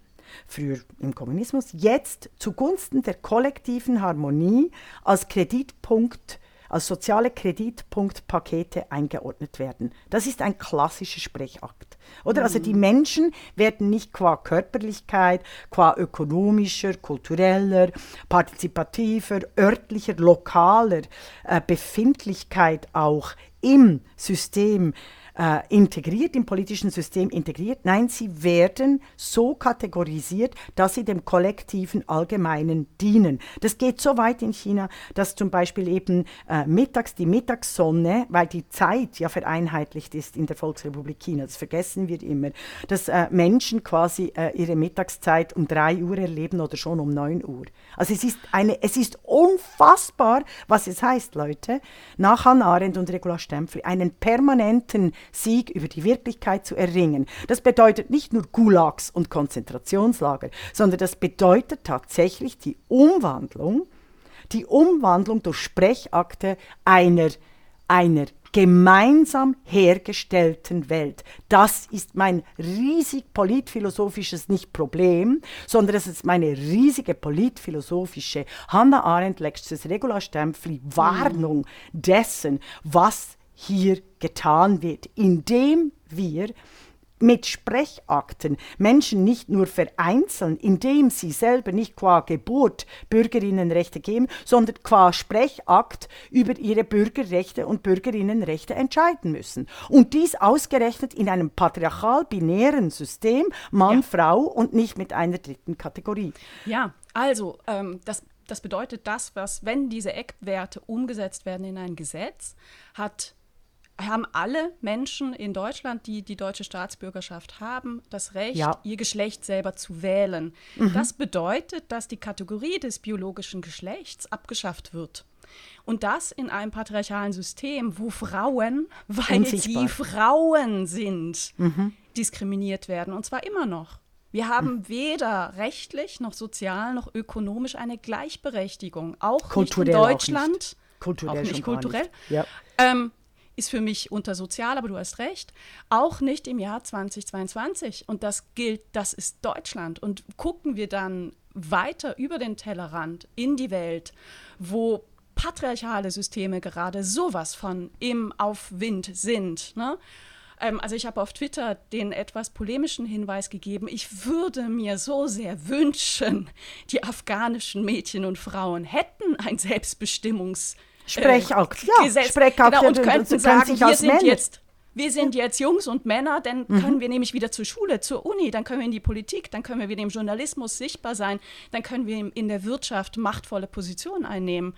[SPEAKER 3] früher im Kommunismus, jetzt zugunsten der kollektiven Harmonie als Kreditpunkt als soziale Kreditpunktpakete eingeordnet werden. Das ist ein klassischer Sprechakt. Oder? Mhm. Also die mhm. Menschen werden nicht qua Körperlichkeit, qua ökonomischer, kultureller, partizipativer, örtlicher, lokaler äh, Befindlichkeit auch im System äh, integriert, im politischen System integriert. Nein, sie werden so kategorisiert, dass sie dem kollektiven Allgemeinen dienen. Das geht so weit in China, dass zum Beispiel eben äh, mittags die Mittagssonne, weil die Zeit ja vereinheitlicht ist in der Volksrepublik China, das vergessen wir immer, dass äh, Menschen quasi äh, ihre Mittagszeit um 3 Uhr erleben oder schon um 9 Uhr. Also es ist, eine, es ist unfassbar, was es heißt, Leute, nach Hannah Arendt und Regula Stempfli, einen permanenten Sieg über die Wirklichkeit zu erringen. Das bedeutet nicht nur Gulags und Konzentrationslager, sondern das bedeutet tatsächlich die Umwandlung, die Umwandlung durch Sprechakte einer, einer gemeinsam hergestellten Welt. Das ist mein riesig politphilosophisches nicht Problem, sondern das ist meine riesige politphilosophische Hannah Arendt, Lexus Regula Stempfli Warnung dessen, was hier getan wird, indem wir mit Sprechakten Menschen nicht nur vereinzeln, indem sie selber nicht qua Geburt Bürgerinnenrechte geben, sondern qua Sprechakt über ihre Bürgerrechte und Bürgerinnenrechte entscheiden müssen. Und dies ausgerechnet in einem patriarchal-binären System, Mann, ja. Frau und nicht mit einer dritten Kategorie.
[SPEAKER 2] Ja, also ähm, das das bedeutet das, was, wenn diese Eckwerte umgesetzt werden in ein Gesetz, hat haben alle Menschen in Deutschland, die die deutsche Staatsbürgerschaft haben, das Recht, ja. ihr Geschlecht selber zu wählen. Mhm. Das bedeutet, dass die Kategorie des biologischen Geschlechts abgeschafft wird. Und das in einem patriarchalen System, wo Frauen, weil Unsichtbar. sie Frauen sind, mhm. diskriminiert werden. Und zwar immer noch. Wir haben mhm. weder rechtlich noch sozial noch ökonomisch eine Gleichberechtigung. Auch kulturell nicht in Deutschland. Auch nicht. Kulturell auch nicht kulturell. Ja. Ähm, ist für mich unter sozial, aber du hast recht, auch nicht im Jahr 2022. Und das gilt, das ist Deutschland. Und gucken wir dann weiter über den Tellerrand in die Welt, wo patriarchale Systeme gerade sowas von im Aufwind sind. Ne? Ähm, also ich habe auf Twitter den etwas polemischen Hinweis gegeben, ich würde mir so sehr wünschen, die afghanischen Mädchen und Frauen hätten ein Selbstbestimmungs-
[SPEAKER 3] Sprechakt, äh, ja, Sprechakt.
[SPEAKER 2] Genau, und könnten sagen, wir sind jetzt wir sind jetzt Jungs und Männer, dann mhm. können wir nämlich wieder zur Schule, zur Uni, dann können wir in die Politik, dann können wir wieder im Journalismus sichtbar sein, dann können wir in der Wirtschaft machtvolle Positionen einnehmen.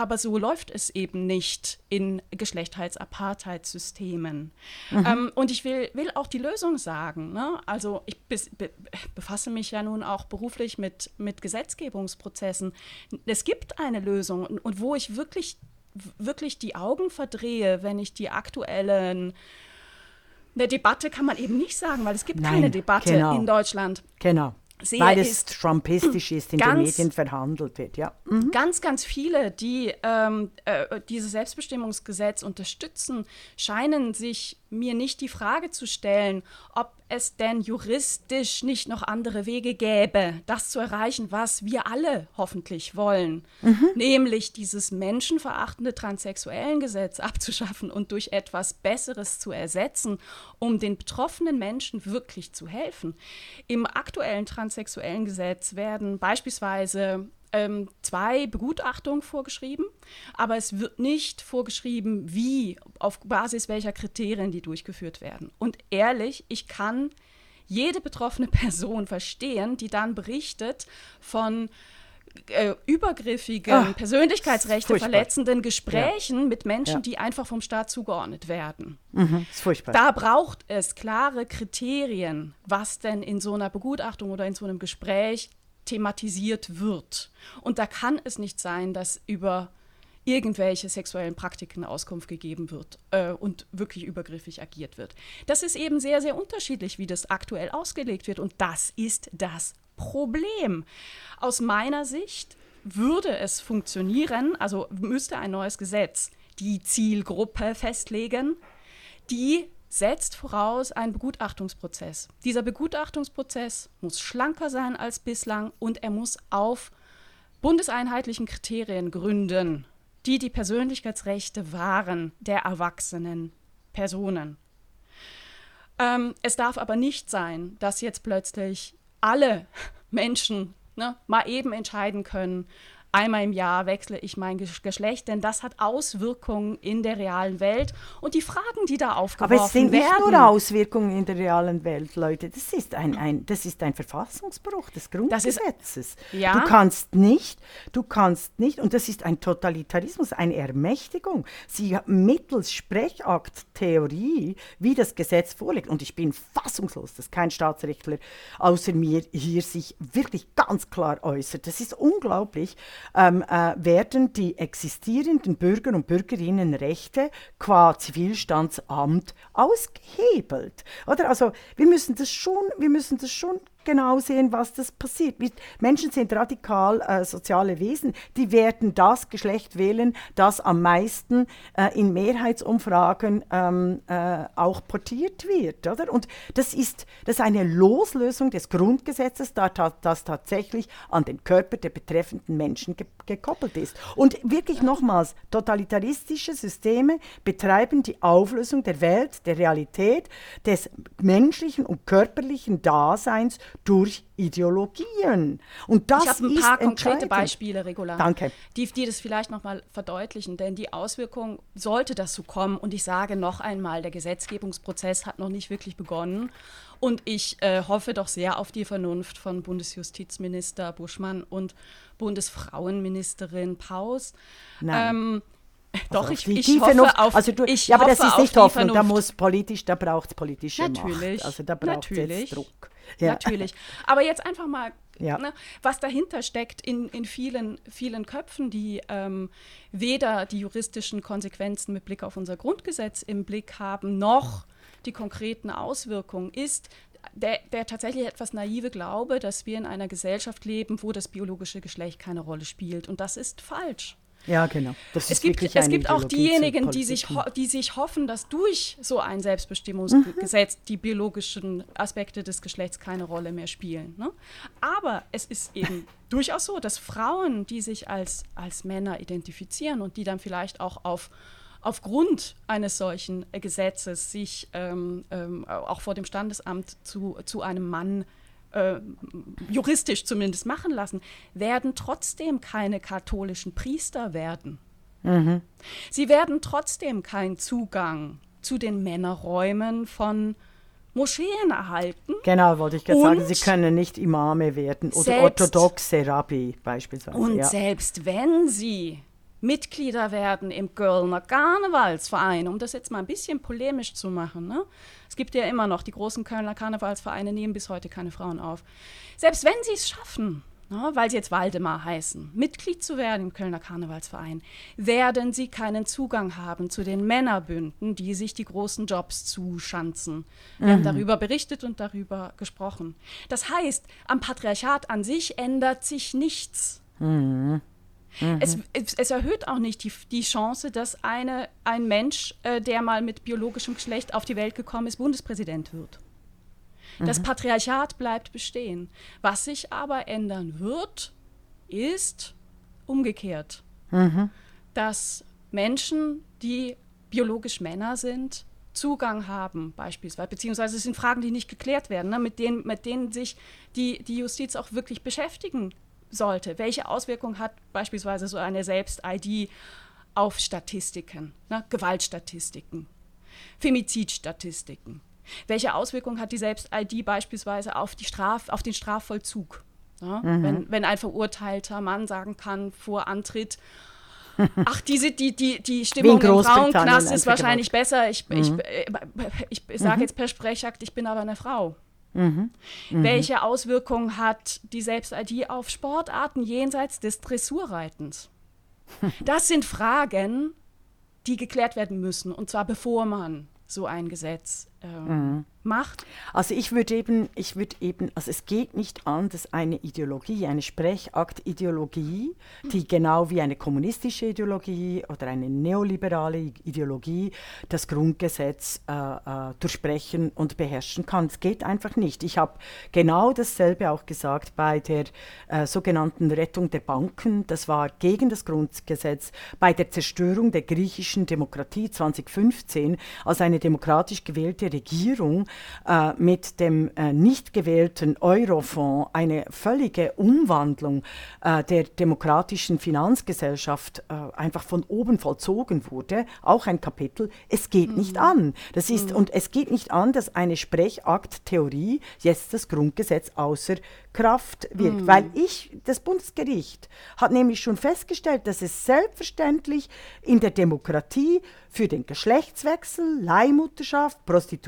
[SPEAKER 2] Aber so läuft es eben nicht in Geschlechtheitsapartheitssystemen. Mhm. Ähm, und ich will, will auch die Lösung sagen. Ne? Also ich be be befasse mich ja nun auch beruflich mit, mit Gesetzgebungsprozessen. Es gibt eine Lösung und, und wo ich wirklich wirklich die Augen verdrehe, wenn ich die aktuellen eine Debatte kann man eben nicht sagen, weil es gibt Nein, keine Debatte genau. in Deutschland.
[SPEAKER 3] Genau. Sehe, Weil es trumpistisch ist, in ganz, den Medien verhandelt wird, ja.
[SPEAKER 2] Mhm. Ganz, ganz viele, die ähm, äh, dieses Selbstbestimmungsgesetz unterstützen, scheinen sich mir nicht die Frage zu stellen, ob es denn juristisch nicht noch andere Wege gäbe, das zu erreichen, was wir alle hoffentlich wollen, mhm. nämlich dieses menschenverachtende Transsexuellengesetz abzuschaffen und durch etwas Besseres zu ersetzen, um den betroffenen Menschen wirklich zu helfen. Im aktuellen transsexuellen Gesetz werden beispielsweise ähm, zwei Begutachtungen vorgeschrieben, aber es wird nicht vorgeschrieben, wie, auf Basis welcher Kriterien die durchgeführt werden. Und ehrlich, ich kann jede betroffene Person verstehen, die dann berichtet von äh, übergriffigen, Ach, Persönlichkeitsrechte verletzenden Gesprächen ja. mit Menschen, ja. die einfach vom Staat zugeordnet werden.
[SPEAKER 3] Mhm, ist furchtbar.
[SPEAKER 2] Da braucht es klare Kriterien, was denn in so einer Begutachtung oder in so einem Gespräch thematisiert wird. Und da kann es nicht sein, dass über irgendwelche sexuellen Praktiken Auskunft gegeben wird äh, und wirklich übergriffig agiert wird. Das ist eben sehr, sehr unterschiedlich, wie das aktuell ausgelegt wird. Und das ist das Problem. Aus meiner Sicht würde es funktionieren, also müsste ein neues Gesetz die Zielgruppe festlegen, die setzt voraus einen Begutachtungsprozess. Dieser Begutachtungsprozess muss schlanker sein als bislang und er muss auf bundeseinheitlichen Kriterien gründen, die die Persönlichkeitsrechte wahren der erwachsenen Personen. Ähm, es darf aber nicht sein, dass jetzt plötzlich alle Menschen ne, mal eben entscheiden können, einmal im Jahr wechsle ich mein Geschlecht, denn das hat Auswirkungen in der realen Welt. Und die Fragen, die da aufgeworfen werden. Aber es sind nicht
[SPEAKER 3] werden, nur Auswirkungen in der realen Welt, Leute. Das ist ein, ein, das ist ein Verfassungsbruch des Grundgesetzes. Ist, ja. Du kannst nicht, du kannst nicht, und das ist ein Totalitarismus, eine Ermächtigung. Sie mittels Sprechakt-Theorie, wie das Gesetz vorliegt, und ich bin fassungslos, dass kein Staatsrechtler außer mir hier sich wirklich ganz klar äußert. Das ist unglaublich ähm, äh, werden die existierenden Bürger und Bürgerinnenrechte qua Zivilstandsamt ausgehebelt. Oder? Also wir müssen das schon, wir müssen das schon genau sehen, was das passiert. Menschen sind radikal äh, soziale Wesen. Die werden das Geschlecht wählen, das am meisten äh, in Mehrheitsumfragen ähm, äh, auch portiert wird. Oder? Und das ist, das ist eine Loslösung des Grundgesetzes, da, das tatsächlich an den Körper der betreffenden Menschen ge gekoppelt ist. Und wirklich nochmals, totalitaristische Systeme betreiben die Auflösung der Welt, der Realität, des menschlichen und körperlichen Daseins durch Ideologien. Und das
[SPEAKER 2] ich habe ein paar konkrete Beispiele, Regula,
[SPEAKER 3] Danke.
[SPEAKER 2] Die, die das vielleicht nochmal verdeutlichen, denn die Auswirkung sollte das so kommen. Und ich sage noch einmal, der Gesetzgebungsprozess hat noch nicht wirklich begonnen. Und ich äh, hoffe doch sehr auf die Vernunft von Bundesjustizminister Buschmann und Bundesfrauenministerin Paus.
[SPEAKER 3] Nein. Ähm,
[SPEAKER 2] doch, also ich, ich die hoffe Vernunft, auf
[SPEAKER 3] also du, ich Ja, aber das ist nicht Hoffnung, da muss politisch, da braucht es politische
[SPEAKER 2] natürlich,
[SPEAKER 3] Macht. Also da braucht es Druck.
[SPEAKER 2] Ja. Natürlich. Aber jetzt einfach mal, ja. ne, was dahinter steckt in, in vielen, vielen Köpfen, die ähm, weder die juristischen Konsequenzen mit Blick auf unser Grundgesetz im Blick haben, noch die konkreten Auswirkungen, ist der, der tatsächlich etwas naive Glaube, dass wir in einer Gesellschaft leben, wo das biologische Geschlecht keine Rolle spielt. Und das ist falsch.
[SPEAKER 3] Ja, genau.
[SPEAKER 2] es gibt, es gibt auch diejenigen, die sich, die sich hoffen, dass durch so ein Selbstbestimmungsgesetz mhm. die biologischen Aspekte des Geschlechts keine Rolle mehr spielen. Ne? Aber es ist eben durchaus so, dass Frauen, die sich als, als Männer identifizieren und die dann vielleicht auch auf aufgrund eines solchen Gesetzes sich ähm, ähm, auch vor dem Standesamt zu, zu einem Mann äh, juristisch zumindest machen lassen, werden trotzdem keine katholischen Priester werden. Mhm. Sie werden trotzdem keinen Zugang zu den Männerräumen von Moscheen erhalten.
[SPEAKER 3] Genau, wollte ich gerade sagen, sie können nicht Imame werden oder selbst, orthodoxe Rabbi beispielsweise.
[SPEAKER 2] Und ja. selbst wenn sie Mitglieder werden im Kölner Karnevalsverein, um das jetzt mal ein bisschen polemisch zu machen. Ne? Es gibt ja immer noch, die großen Kölner Karnevalsvereine nehmen bis heute keine Frauen auf. Selbst wenn sie es schaffen, ne, weil sie jetzt Waldemar heißen, Mitglied zu werden im Kölner Karnevalsverein, werden sie keinen Zugang haben zu den Männerbünden, die sich die großen Jobs zuschanzen. Wir mhm. haben darüber berichtet und darüber gesprochen. Das heißt, am Patriarchat an sich ändert sich nichts. Mhm. Mhm. Es, es, es, erhöht auch nicht die, die Chance, dass eine, ein Mensch, äh, der mal mit biologischem Geschlecht auf die Welt gekommen ist, Bundespräsident wird. Mhm. Das Patriarchat bleibt bestehen. Was sich aber ändern wird, ist umgekehrt. Mhm. Dass Menschen, die biologisch Männer sind, Zugang haben, beispielsweise, beziehungsweise es sind Fragen, die nicht geklärt werden, ne, mit, denen, mit denen sich die, die Justiz auch wirklich beschäftigen sollte. Welche Auswirkungen hat beispielsweise so eine Selbst-ID auf Statistiken, ne? Gewaltstatistiken, Femizidstatistiken? Welche Auswirkungen hat die Selbst-ID beispielsweise auf, die Straf, auf den Strafvollzug? Ja? Mhm. Wenn, wenn ein verurteilter Mann sagen kann vor Antritt, Ach, diese, die, die, die Stimmung im Frauenknast ist wahrscheinlich besser. Ich, mhm. ich, äh, ich, ich sage mhm. jetzt per Sprechakt, ich bin aber eine Frau. Mhm. Mhm. Welche Auswirkungen hat die Selbst-ID auf Sportarten jenseits des Dressurreitens? Das sind Fragen, die geklärt werden müssen, und zwar bevor man so ein Gesetz ähm, mhm. macht?
[SPEAKER 3] Also ich würde eben, ich würde eben, also es geht nicht an, dass eine Ideologie, eine Sprechaktideologie, die genau wie eine kommunistische Ideologie oder eine neoliberale Ideologie das Grundgesetz äh, äh, durchsprechen und beherrschen kann. Es geht einfach nicht. Ich habe genau dasselbe auch gesagt bei der äh, sogenannten Rettung der Banken. Das war gegen das Grundgesetz. Bei der Zerstörung der griechischen Demokratie 2015 als eine demokratisch gewählte Regierung äh, mit dem äh, nicht gewählten Eurofonds eine völlige Umwandlung äh, der demokratischen Finanzgesellschaft äh, einfach von oben vollzogen wurde, auch ein Kapitel, es geht mhm. nicht an. Das ist, mhm. Und es geht nicht an, dass eine Sprechakttheorie jetzt das Grundgesetz außer Kraft wirkt. Mhm. Weil ich, das Bundesgericht hat nämlich schon festgestellt, dass es selbstverständlich in der Demokratie für den Geschlechtswechsel, Leihmutterschaft, Prostitution,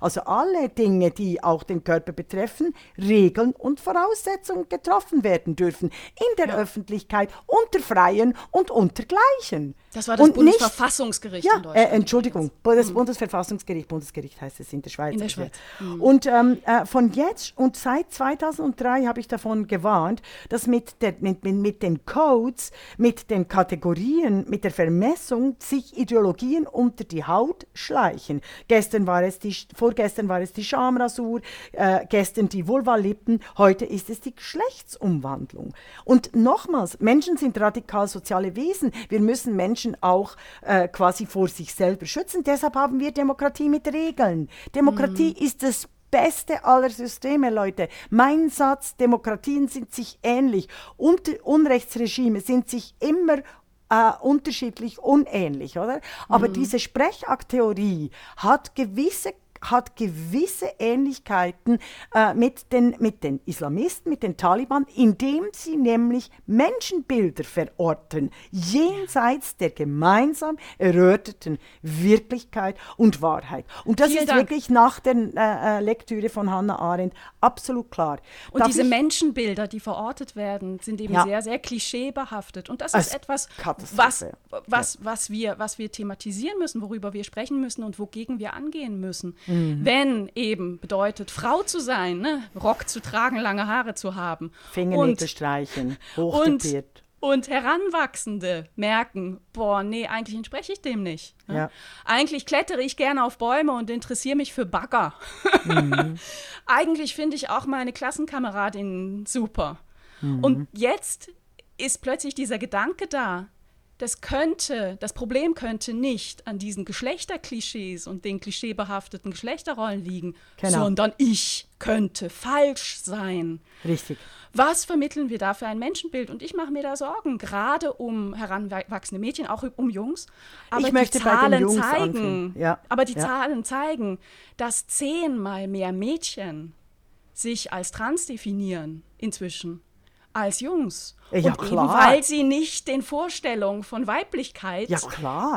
[SPEAKER 3] also alle Dinge, die auch den Körper betreffen, Regeln und Voraussetzungen getroffen werden dürfen in der ja. Öffentlichkeit unter Freien und unter Gleichen.
[SPEAKER 2] Das war das und Bundesverfassungsgericht
[SPEAKER 3] nicht, in Deutschland. Äh, Entschuldigung, das. Bundesverfassungsgericht, Bundesgericht heißt es in der Schweiz.
[SPEAKER 2] In der Schweiz.
[SPEAKER 3] Mhm. Und ähm, äh, von jetzt und seit 2003 habe ich davon gewarnt, dass mit, der, mit, mit den Codes, mit den Kategorien, mit der Vermessung sich Ideologien unter die Haut schleichen. Gestern war es die, vorgestern war es die Schamrasur, äh, gestern die Vulvalippen, heute ist es die Geschlechtsumwandlung. Und nochmals, Menschen sind radikal soziale Wesen. Wir müssen Menschen Menschen auch äh, quasi vor sich selber schützen. Deshalb haben wir Demokratie mit Regeln. Demokratie mhm. ist das beste aller Systeme, Leute. Mein Satz, Demokratien sind sich ähnlich und Unrechtsregime sind sich immer äh, unterschiedlich, unähnlich, oder? Aber mhm. diese Sprechakttheorie hat gewisse hat gewisse Ähnlichkeiten äh, mit, den, mit den Islamisten, mit den Taliban, indem sie nämlich Menschenbilder verorten, jenseits der gemeinsam erörterten Wirklichkeit und Wahrheit. Und das Vielen ist Dank. wirklich nach der äh, äh, Lektüre von Hannah Arendt absolut klar.
[SPEAKER 2] Und Darf diese Menschenbilder, die verortet werden, sind eben ja. sehr, sehr klischeebehaftet. Und das ist etwas, was, was, was, wir, was wir thematisieren müssen, worüber wir sprechen müssen und wogegen wir angehen müssen. Mhm. Wenn eben bedeutet, Frau zu sein, ne? Rock zu tragen, lange Haare zu haben.
[SPEAKER 3] Fingernägel streichen, hochtupiert.
[SPEAKER 2] Und, und Heranwachsende merken, boah, nee, eigentlich entspreche ich dem nicht. Ne? Ja. Eigentlich klettere ich gerne auf Bäume und interessiere mich für Bagger. Mhm. eigentlich finde ich auch meine Klassenkameradin super. Mhm. Und jetzt ist plötzlich dieser Gedanke da, das könnte, das Problem könnte nicht an diesen Geschlechterklischees und den klischeebehafteten Geschlechterrollen liegen, genau. sondern ich könnte falsch sein.
[SPEAKER 3] Richtig.
[SPEAKER 2] Was vermitteln wir da für ein Menschenbild? Und ich mache mir da Sorgen, gerade um heranwachsende Mädchen, auch um Jungs. Aber ich möchte die Zahlen zeigen, ja. aber die ja. Zahlen zeigen, dass zehnmal mehr Mädchen sich als trans definieren inzwischen als Jungs. Ja, und klar. Eben, weil sie nicht den Vorstellungen von Weiblichkeit
[SPEAKER 3] ja,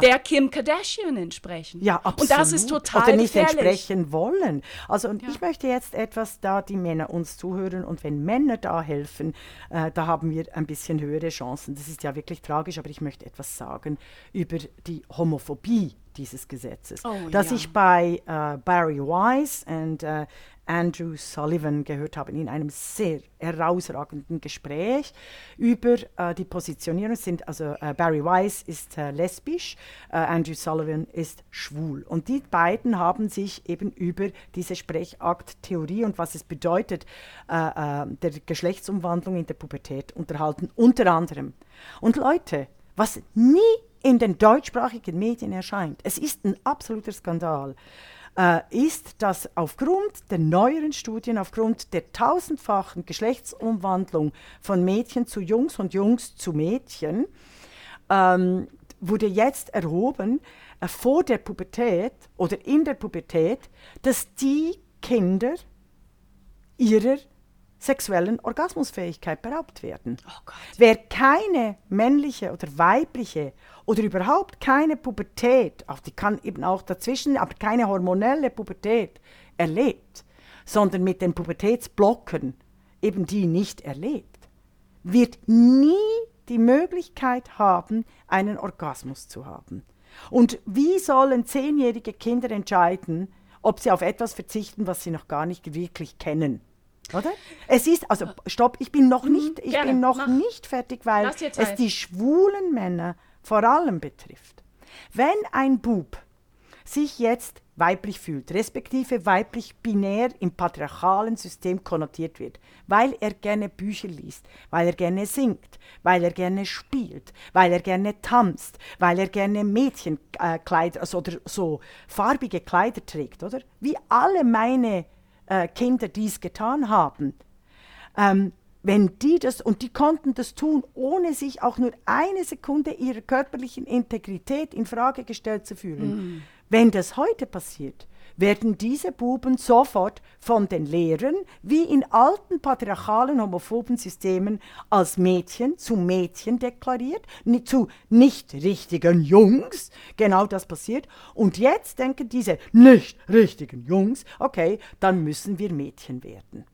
[SPEAKER 2] der Kim Kardashian entsprechen.
[SPEAKER 3] Ja, absolut.
[SPEAKER 2] Und das ist total
[SPEAKER 3] Oder nicht
[SPEAKER 2] gefährlich.
[SPEAKER 3] entsprechen wollen. Also und ja. ich möchte jetzt etwas, da die Männer uns zuhören und wenn Männer da helfen, äh, da haben wir ein bisschen höhere Chancen. Das ist ja wirklich tragisch, aber ich möchte etwas sagen über die Homophobie dieses Gesetzes, oh, das ja. ich bei äh, Barry Wise und äh, Andrew Sullivan gehört habe in einem sehr herausragenden Gespräch über äh, die Positionierung. Sind also äh, Barry Weiss ist äh, lesbisch, äh, Andrew Sullivan ist schwul und die beiden haben sich eben über diese Sprechakttheorie und was es bedeutet äh, äh, der Geschlechtsumwandlung in der Pubertät unterhalten, unter anderem. Und Leute, was nie in den deutschsprachigen Medien erscheint, es ist ein absoluter Skandal äh, ist, dass aufgrund der neueren Studien, aufgrund der tausendfachen Geschlechtsumwandlung von Mädchen zu Jungs und Jungs zu Mädchen, ähm, wurde jetzt erhoben, äh, vor der Pubertät oder in der Pubertät, dass die Kinder ihrer sexuellen Orgasmusfähigkeit beraubt werden. Oh Wer keine männliche oder weibliche oder überhaupt keine Pubertät, auch die kann eben auch dazwischen, aber keine hormonelle Pubertät erlebt, sondern mit den Pubertätsblocken eben die nicht erlebt, wird nie die Möglichkeit haben, einen Orgasmus zu haben. Und wie sollen zehnjährige Kinder entscheiden, ob sie auf etwas verzichten, was sie noch gar nicht wirklich kennen? Oder? Es ist, also stopp, ich bin noch mhm, nicht, ich bin noch nicht fertig, weil es die schwulen Männer vor allem betrifft. Wenn ein Bub sich jetzt weiblich fühlt, respektive weiblich binär im patriarchalen System konnotiert wird, weil er gerne Bücher liest, weil er gerne singt, weil er gerne spielt, weil er gerne tanzt, weil er gerne Mädchenkleider also, oder so farbige Kleider trägt, oder? Wie alle meine äh, Kinder dies getan haben. Ähm, wenn die das, und die konnten das tun, ohne sich auch nur eine Sekunde ihrer körperlichen Integrität in Frage gestellt zu fühlen. Mm. Wenn das heute passiert, werden diese Buben sofort von den Lehrern, wie in alten patriarchalen homophoben Systemen, als Mädchen zu Mädchen deklariert, zu nicht richtigen Jungs. Genau das passiert. Und jetzt denken diese nicht richtigen Jungs, okay, dann müssen wir Mädchen werden.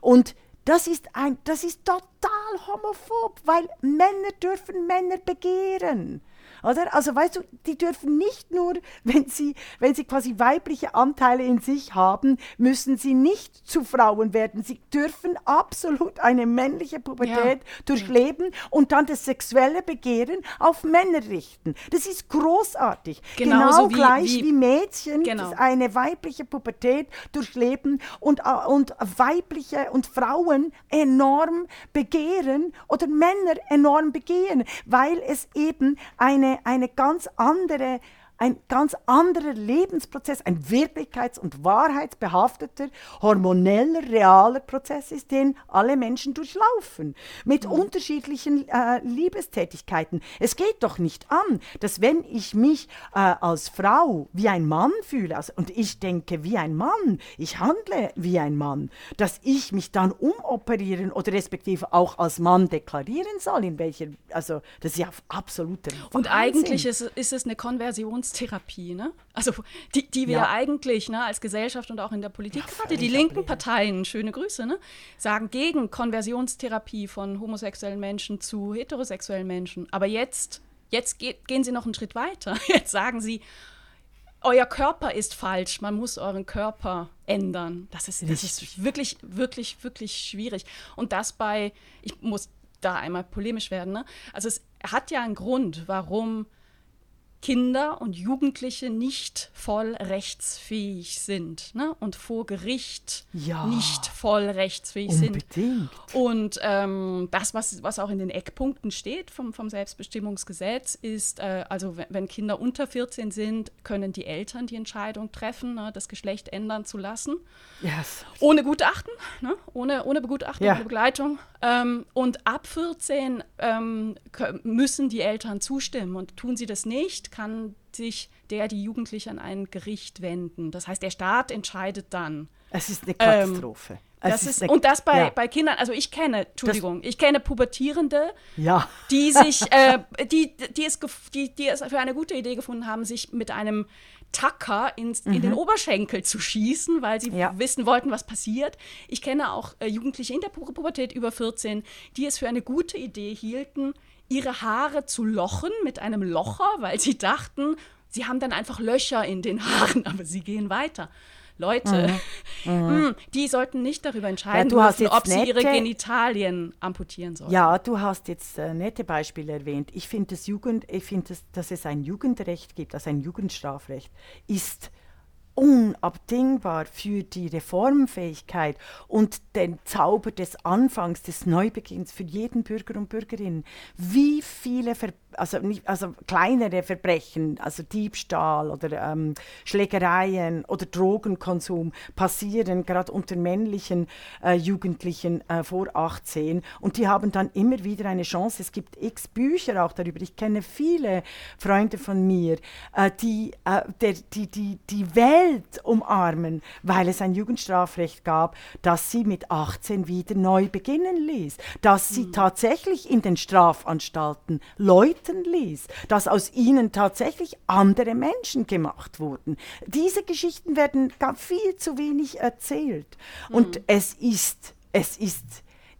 [SPEAKER 3] Und das ist, ein, das ist total homophob, weil Männer dürfen Männer begehren. Oder? Also weißt du, die dürfen nicht nur, wenn sie, wenn sie quasi weibliche Anteile in sich haben, müssen sie nicht zu Frauen werden. Sie dürfen absolut eine männliche Pubertät ja. durchleben und dann das sexuelle Begehren auf Männer richten. Das ist großartig. Genauso genau wie, gleich wie, wie Mädchen genau. eine weibliche Pubertät durchleben und, äh, und weibliche und Frauen enorm begehren oder Männer enorm begehen, weil es eben eine eine, ganz andere ein ganz anderer Lebensprozess, ein wirklichkeits- und wahrheitsbehafteter, hormoneller, realer Prozess ist, den alle Menschen durchlaufen, mit mhm. unterschiedlichen äh, Liebestätigkeiten. Es geht doch nicht an, dass wenn ich mich äh, als Frau wie ein Mann fühle also, und ich denke wie ein Mann, ich handle wie ein Mann, dass ich mich dann umoperieren oder respektive auch als Mann deklarieren soll, in welcher, also das ist ja absoluter
[SPEAKER 2] Und eigentlich ist, ist es eine Konversions Verhaltenstherapie, ne? Also die, die wir ja. eigentlich ne, als Gesellschaft und auch in der Politik, ja, gerade die linken Parteien, schöne Grüße, ne, sagen gegen Konversionstherapie von homosexuellen Menschen zu heterosexuellen Menschen. Aber jetzt, jetzt geht, gehen sie noch einen Schritt weiter. Jetzt sagen sie, euer Körper ist falsch, man muss euren Körper ändern. Das ist, das ist wirklich, wirklich, wirklich schwierig. Und das bei, ich muss da einmal polemisch werden, ne? Also es hat ja einen Grund, warum Kinder und Jugendliche nicht voll rechtsfähig sind ne? und vor Gericht ja, nicht voll rechtsfähig unbedingt. sind. Und ähm, das, was, was auch in den Eckpunkten steht vom, vom Selbstbestimmungsgesetz, ist, äh, also wenn, Kinder unter 14 sind, können die Eltern die Entscheidung treffen, ne, das Geschlecht ändern zu lassen. Yes. Ohne Gutachten, ne? ohne, ohne Begutachtung, ja. ohne Begleitung. Ähm, und ab 14 ähm, müssen die Eltern zustimmen. Und tun sie das nicht, kann sich der, die Jugendliche an ein Gericht wenden. Das heißt, der Staat entscheidet dann.
[SPEAKER 3] Es ist eine Katastrophe. Ähm,
[SPEAKER 2] das ist, und das bei, ja. bei Kindern, also ich kenne, Entschuldigung, das, ich kenne Pubertierende, ja. die sich, äh, die, die, es, die, die es für eine gute Idee gefunden haben, sich mit einem Tacker ins, mhm. in den mhm. Oberschenkel zu schießen, weil sie ja. wissen wollten, was passiert. Ich kenne auch äh, Jugendliche in der Pu Pubertät über 14, die es für eine gute Idee hielten, ihre Haare zu lochen mit einem Locher, weil sie dachten, sie haben dann einfach Löcher in den Haaren, aber sie gehen weiter. Leute, mhm. Mhm. die sollten nicht darüber entscheiden, ja, dürfen, ob sie ihre Genitalien amputieren sollen.
[SPEAKER 3] Ja, du hast jetzt äh, nette Beispiele erwähnt. Ich finde, das Jugend, ich finde, dass, dass es ein Jugendrecht gibt, also ein Jugendstrafrecht, ist unabdingbar für die Reformfähigkeit und den Zauber des Anfangs, des Neubeginns für jeden Bürger und Bürgerin. Wie viele Ver also, nicht, also kleinere Verbrechen, also Diebstahl oder ähm, Schlägereien oder Drogenkonsum passieren gerade unter männlichen äh, Jugendlichen äh, vor 18 und die haben dann immer wieder eine Chance. Es gibt x Bücher auch darüber. Ich kenne viele Freunde von mir, äh, die, äh, der, die, die die Welt umarmen, weil es ein Jugendstrafrecht gab, das sie mit 18 wieder neu beginnen ließ, dass sie mhm. tatsächlich in den Strafanstalten läuten ließ, dass aus ihnen tatsächlich andere Menschen gemacht wurden. Diese Geschichten werden viel zu wenig erzählt. Mhm. Und es ist, es ist,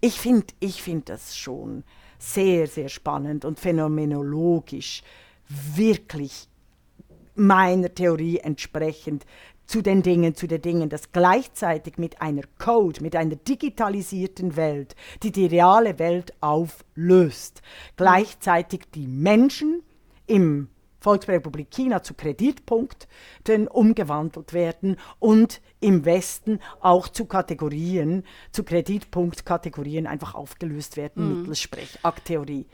[SPEAKER 3] ich finde ich find das schon sehr, sehr spannend und phänomenologisch wirklich meiner Theorie entsprechend zu den Dingen, zu den Dingen, dass gleichzeitig mit einer Code, mit einer digitalisierten Welt, die die reale Welt auflöst, gleichzeitig die Menschen im Volksrepublik China zu Kreditpunkten umgewandelt werden und im Westen auch zu Kategorien, zu Kreditpunktkategorien einfach aufgelöst werden mhm. mittels Sprechakttheorie.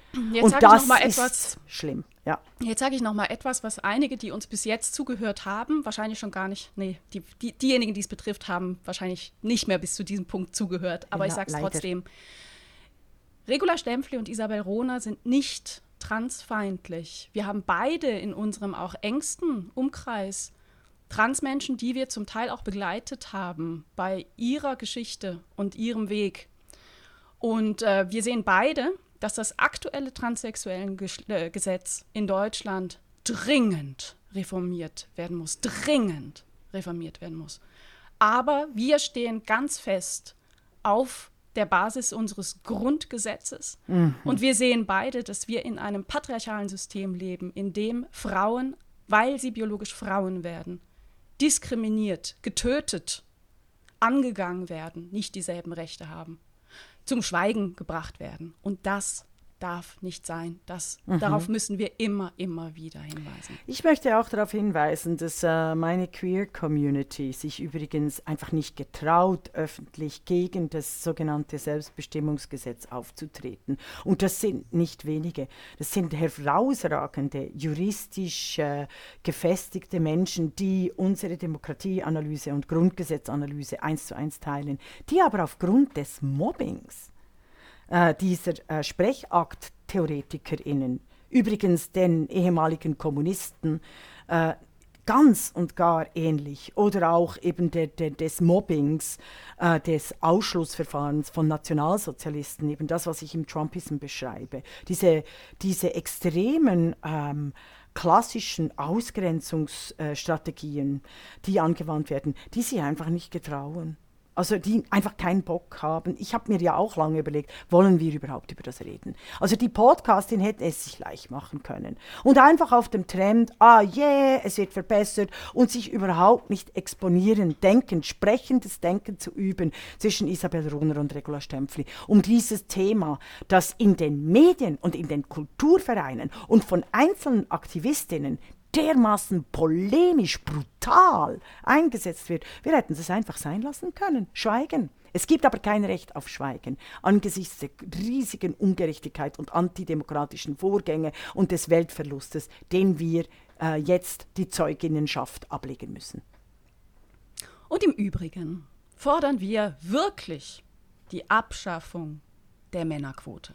[SPEAKER 2] und das ist etwas, schlimm. Ja. Jetzt sage ich noch mal etwas, was einige, die uns bis jetzt zugehört haben, wahrscheinlich schon gar nicht, nee, die, die, diejenigen, die es betrifft, haben wahrscheinlich nicht mehr bis zu diesem Punkt zugehört. Aber ja, ich sage es trotzdem. Regula Stempfli und Isabel Rohner sind nicht transfeindlich. Wir haben beide in unserem auch engsten Umkreis Transmenschen, die wir zum Teil auch begleitet haben bei ihrer Geschichte und ihrem Weg. Und äh, wir sehen beide, dass das aktuelle transsexuellen äh, Gesetz in Deutschland dringend reformiert werden muss. Dringend reformiert werden muss. Aber wir stehen ganz fest auf der Basis unseres Grundgesetzes. Mhm. Und wir sehen beide, dass wir in einem patriarchalen System leben, in dem Frauen, weil sie biologisch Frauen werden, diskriminiert, getötet, angegangen werden, nicht dieselben Rechte haben, zum Schweigen gebracht werden. Und das darf nicht sein. Das, mhm. Darauf müssen wir immer, immer wieder hinweisen.
[SPEAKER 3] Ich möchte auch darauf hinweisen, dass äh, meine Queer-Community sich übrigens einfach nicht getraut, öffentlich gegen das sogenannte Selbstbestimmungsgesetz aufzutreten. Und das sind nicht wenige. Das sind herausragende, juristisch äh, gefestigte Menschen, die unsere Demokratieanalyse und Grundgesetzanalyse eins zu eins teilen, die aber aufgrund des Mobbings äh, dieser äh, Sprechakt-TheoretikerInnen, übrigens den ehemaligen Kommunisten, äh, ganz und gar ähnlich. Oder auch eben de, de, des Mobbings, äh, des Ausschlussverfahrens von Nationalsozialisten, eben das, was ich im Trumpism beschreibe. Diese, diese extremen ähm, klassischen Ausgrenzungsstrategien, die angewandt werden, die sie einfach nicht getrauen also die einfach keinen Bock haben. Ich habe mir ja auch lange überlegt, wollen wir überhaupt über das reden? Also die Podcastin hätte es sich leicht machen können und einfach auf dem Trend, ah yeah, es wird verbessert und sich überhaupt nicht exponieren, denken, sprechendes Denken zu üben zwischen Isabel Rohner und Regula Stempfli, um dieses Thema, das in den Medien und in den Kulturvereinen und von einzelnen Aktivistinnen dermaßen polemisch, brutal eingesetzt wird. Wir hätten es einfach sein lassen können, schweigen. Es gibt aber kein Recht auf Schweigen angesichts der riesigen Ungerechtigkeit und antidemokratischen Vorgänge und des Weltverlustes, den wir äh, jetzt die Zeuginnenschaft ablegen müssen.
[SPEAKER 2] Und im Übrigen fordern wir wirklich die Abschaffung der Männerquote.